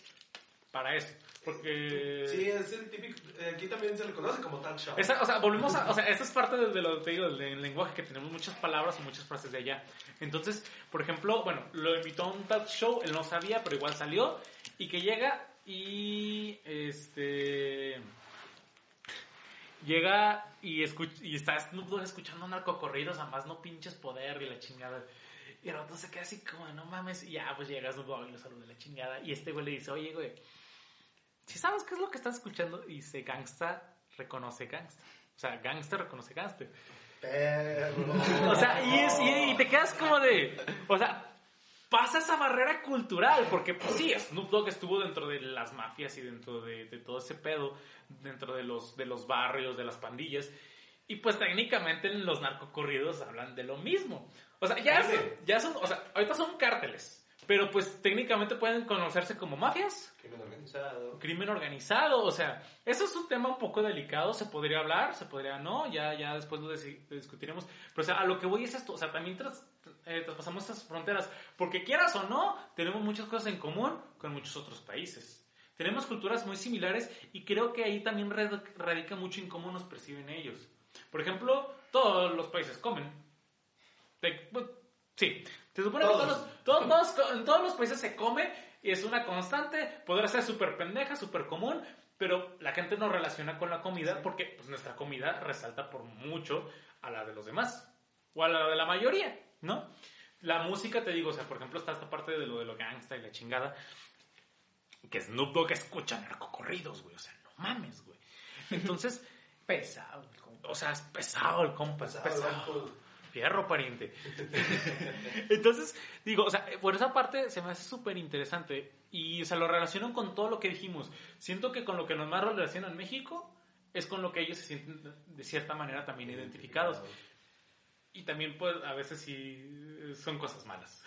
para eso. Porque...
Sí, es el típico. Aquí también se le conoce como talk show.
Esa- o sea, volvemos a, o sea, esta es parte de, de lo que te digo, del, lenguaje, que tenemos muchas palabras y muchas frases de allá. Entonces, por ejemplo, bueno, lo invitó a un talk show, él no sabía, pero igual salió, y que llega y, este, llega y, escuch- y está Snoop Dogg escuchando narcocorridos, además no pinches poder y la chingada. Y el rato se queda así como, no mames, y ya, pues llega Snoop y lo saluda la chingada. Y este güey le dice, oye, güey, si sabes qué es lo que estás escuchando, y dice, gangsta reconoce gangsta. O sea, gangsta reconoce gangsta.
Perro.
O sea, y, es- y- y te quedas como de. O sea, pasa esa barrera cultural, porque pues sí, Snoop Dogg estuvo dentro de las mafias y dentro de, de todo ese pedo, dentro de los, de los barrios, de las pandillas. Y pues técnicamente en los narcocorridos hablan de lo mismo. O sea, ya, son, ya son, o sea, ahorita son cárteles, pero pues técnicamente pueden conocerse como mafias
Crimen organizado.
crimen organizado, o sea, eso es un tema un poco delicado, se podría hablar, se podría no, ya, ya después lo, lo discutiremos, pero o sea, a lo que voy es esto, o sea, también tras, eh, traspasamos estas fronteras, porque quieras o no, tenemos muchas cosas en común con muchos otros países. Tenemos culturas muy similares y creo que ahí también rad- radica mucho en cómo nos perciben ellos. Por ejemplo, todos los países comen. Te- sí, se supone
Todos.
que todos, todos, en todos los países se come y es una constante, podrá ser súper pendeja, súper común, pero la gente no relaciona con la comida porque pues, nuestra comida resalta por mucho a la de los demás o a la de la mayoría, ¿no? La música, te digo, o sea, por ejemplo, está esta parte de lo de lo gangsta y la chingada, que Snoop Dogg escucha narcocorridos, güey, o sea, no mames, güey. Entonces,
Pesado. el compa.
o sea, es pesado el compa, es
Pesado,
pesado. Fierro, pariente. Entonces, digo, o sea, por esa parte se me hace súper interesante. Y, o sea, lo relaciono con todo lo que dijimos. Siento que con lo que nos más relaciona en México es con lo que ellos se sienten de cierta manera también identificados. Y también, pues, a veces sí son cosas malas.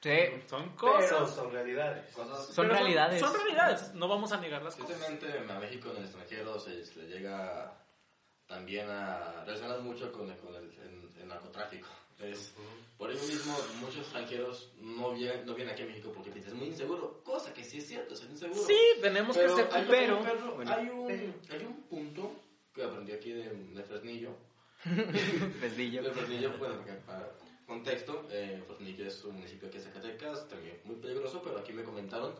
Sí.
Son
Pero
cosas.
son realidades.
Cosas
Son
pero
realidades.
Son, realidades. No vamos a negar las cosas.
Tristemente a México en el extranjero se, se le llega también a relacionar mucho con, el- con el, el- el narcotráfico. Es, por ello mismo, muchos extranjeros no vienen, no vienen aquí a México porque es muy inseguro, cosa que sí es cierto, es inseguro.
Sí, tenemos
pero
que ser
hay,
pero-
pero
bueno.
hay, un, hay un punto que aprendí aquí de, de Fresnillo.
Pesdillo.
De Fresnillo, bueno, porque para contexto, eh, Fresnillo es un municipio que es Zacatecas, también muy peligroso, pero aquí me comentaron,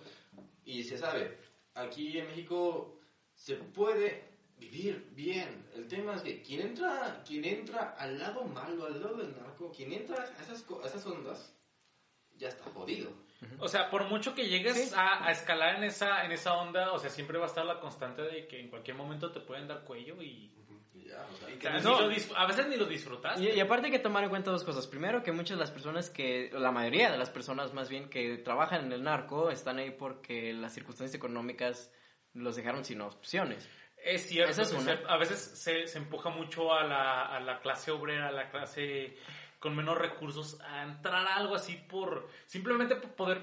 y se sabe, aquí en México se puede vivir bien. El tema es que quien entra, quien entra al lado malo, al lado del narco, quien entra a esas, co- a esas ondas, ya está jodido.
O sea, por mucho que llegues a, a escalar en esa, en esa onda, o sea, siempre va a estar la constante de que en cualquier momento te pueden dar cuello y...
Ya, o sea,
No.
lo a veces ni lo disfrutas.
Y, y aparte hay que tomar en cuenta dos cosas. Primero, que muchas de las personas que, la mayoría de las personas más bien que trabajan en el narco están ahí porque las circunstancias económicas los dejaron sin opciones.
Es cierto,
es una.
a veces se, se empuja mucho a la, a la clase obrera, a la clase con menos recursos, a entrar a algo así por simplemente por poder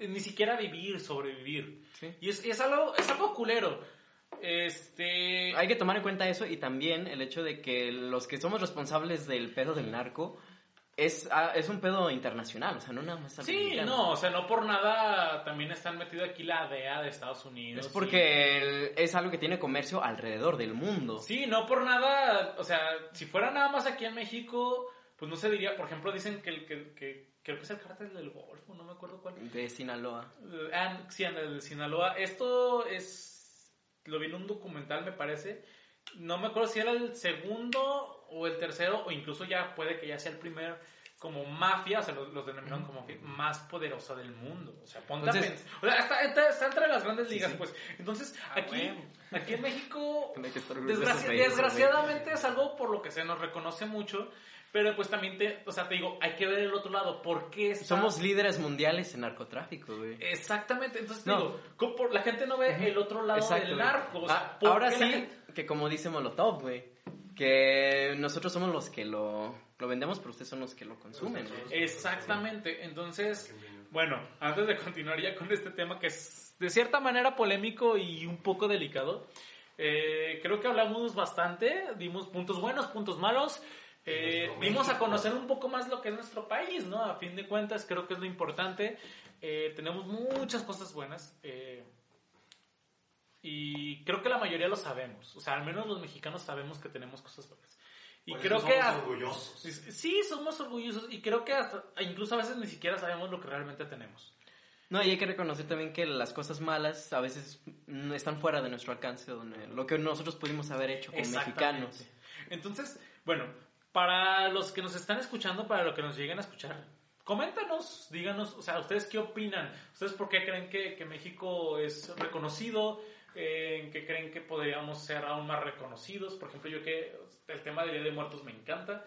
ni siquiera vivir, sobrevivir.
Sí.
Y es, es, algo, es algo culero. Este...
Hay que tomar en cuenta eso y también el hecho de que los que somos responsables del pedo del narco es, ah, es un pedo internacional, o sea, no nada más
Sí, no, o sea, no por nada también están metido aquí la DEA de Estados Unidos.
Es porque el- es algo que tiene comercio alrededor del mundo.
Sí, no por nada, o sea, si fuera nada más aquí en México, pues no se diría, por ejemplo, dicen que, el, que, que creo que es el cártel del Golfo, no me acuerdo cuál.
De Sinaloa.
Eh, ah, sí, de Sinaloa. Esto es, lo vi en un documental, me parece. No me acuerdo si era el segundo o el tercero, o incluso ya puede que ya sea el primer, como mafia, o sea, los, los denominaron como que más poderosa del mundo. O sea, ponte a
Entonces-
pensar. O sea, está, está- está entre las grandes ligas, pues. Entonces,
Ah,
aquí, aquí en México, desgraci- desgraciadamente es algo por lo que se nos reconoce mucho. Pero pues también te, o sea, te digo, hay que ver el otro lado. ¿Por qué está-
Somos líderes mundiales en narcotráfico, güey.
Exactamente, entonces te
No.
digo, ¿cómo por- la gente no ve el otro lado del narco. o sea,
Ah,
¿por
ahora sí,
gente-
que como dice Molotov, güey, que nosotros somos los que lo, lo vendemos, pero ustedes son los que lo consumen. güey.
Exactamente, entonces, bueno, antes de continuar ya con este tema que es de cierta manera polémico y un poco delicado, eh, creo que hablamos bastante, dimos puntos buenos, puntos malos. eh, dimos a
México.
conocer un poco más lo que es nuestro país, ¿no? A fin de cuentas, creo que es lo importante. Eh, tenemos muchas cosas buenas. eh, y creo que la mayoría lo sabemos. O sea, al menos los mexicanos sabemos que tenemos cosas buenas. Y
Por
creo
eso
que...
somos orgullosos.
Sí, somos orgullosos y creo que hasta, incluso a veces ni siquiera sabemos lo que realmente tenemos.
No, y hay que reconocer también que las cosas malas a veces están fuera de nuestro alcance, donde, lo que nosotros pudimos haber hecho como
Exactamente.
mexicanos.
Entonces, bueno, para los que nos están escuchando, para los que nos lleguen a escuchar, coméntanos, díganos, o sea, ¿ustedes qué opinan? ¿Ustedes por qué creen que, que México es reconocido? Eh, ¿En qué creen que podríamos ser aún más reconocidos? Por ejemplo, yo que el tema del Día de Muertos me encanta.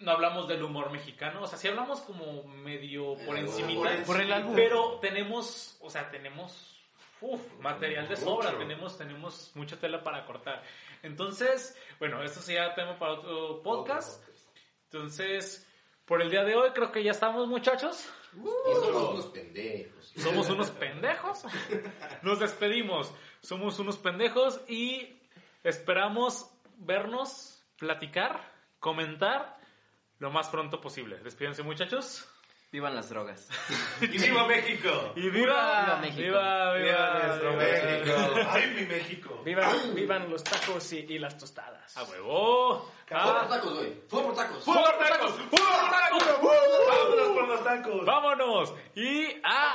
No hablamos del humor mexicano, o sea, sí hablamos como medio por
El
encimita,
albur.
Por el álbum.
pero tenemos, o sea, tenemos uf, material de sobra,
Mucho.
tenemos, tenemos mucha tela para cortar. Entonces, bueno, esto sería tema para otro podcast. Entonces, por el día de hoy creo que ya estamos, muchachos.
Y somos unos pendejos.
Somos unos pendejos. Nos despedimos. Somos unos pendejos y esperamos vernos, platicar, comentar lo más pronto posible. Despídense, muchachos.
Vivan las drogas.
¡Y viva México!
Y viva,
Viva México.
Viva, viva,
¡Viva nuestro
viva.
México! ¡Ay, mi México!
Vivan, vivan los tacos y, y las tostadas.
A huevo.
Fue por
Ah,
tacos, güey. Fue por tacos.
¡Fútbol, tacos! ¡Fútbol, tacos!
¡Vámonos por los tacos!
¡Vámonos! Y a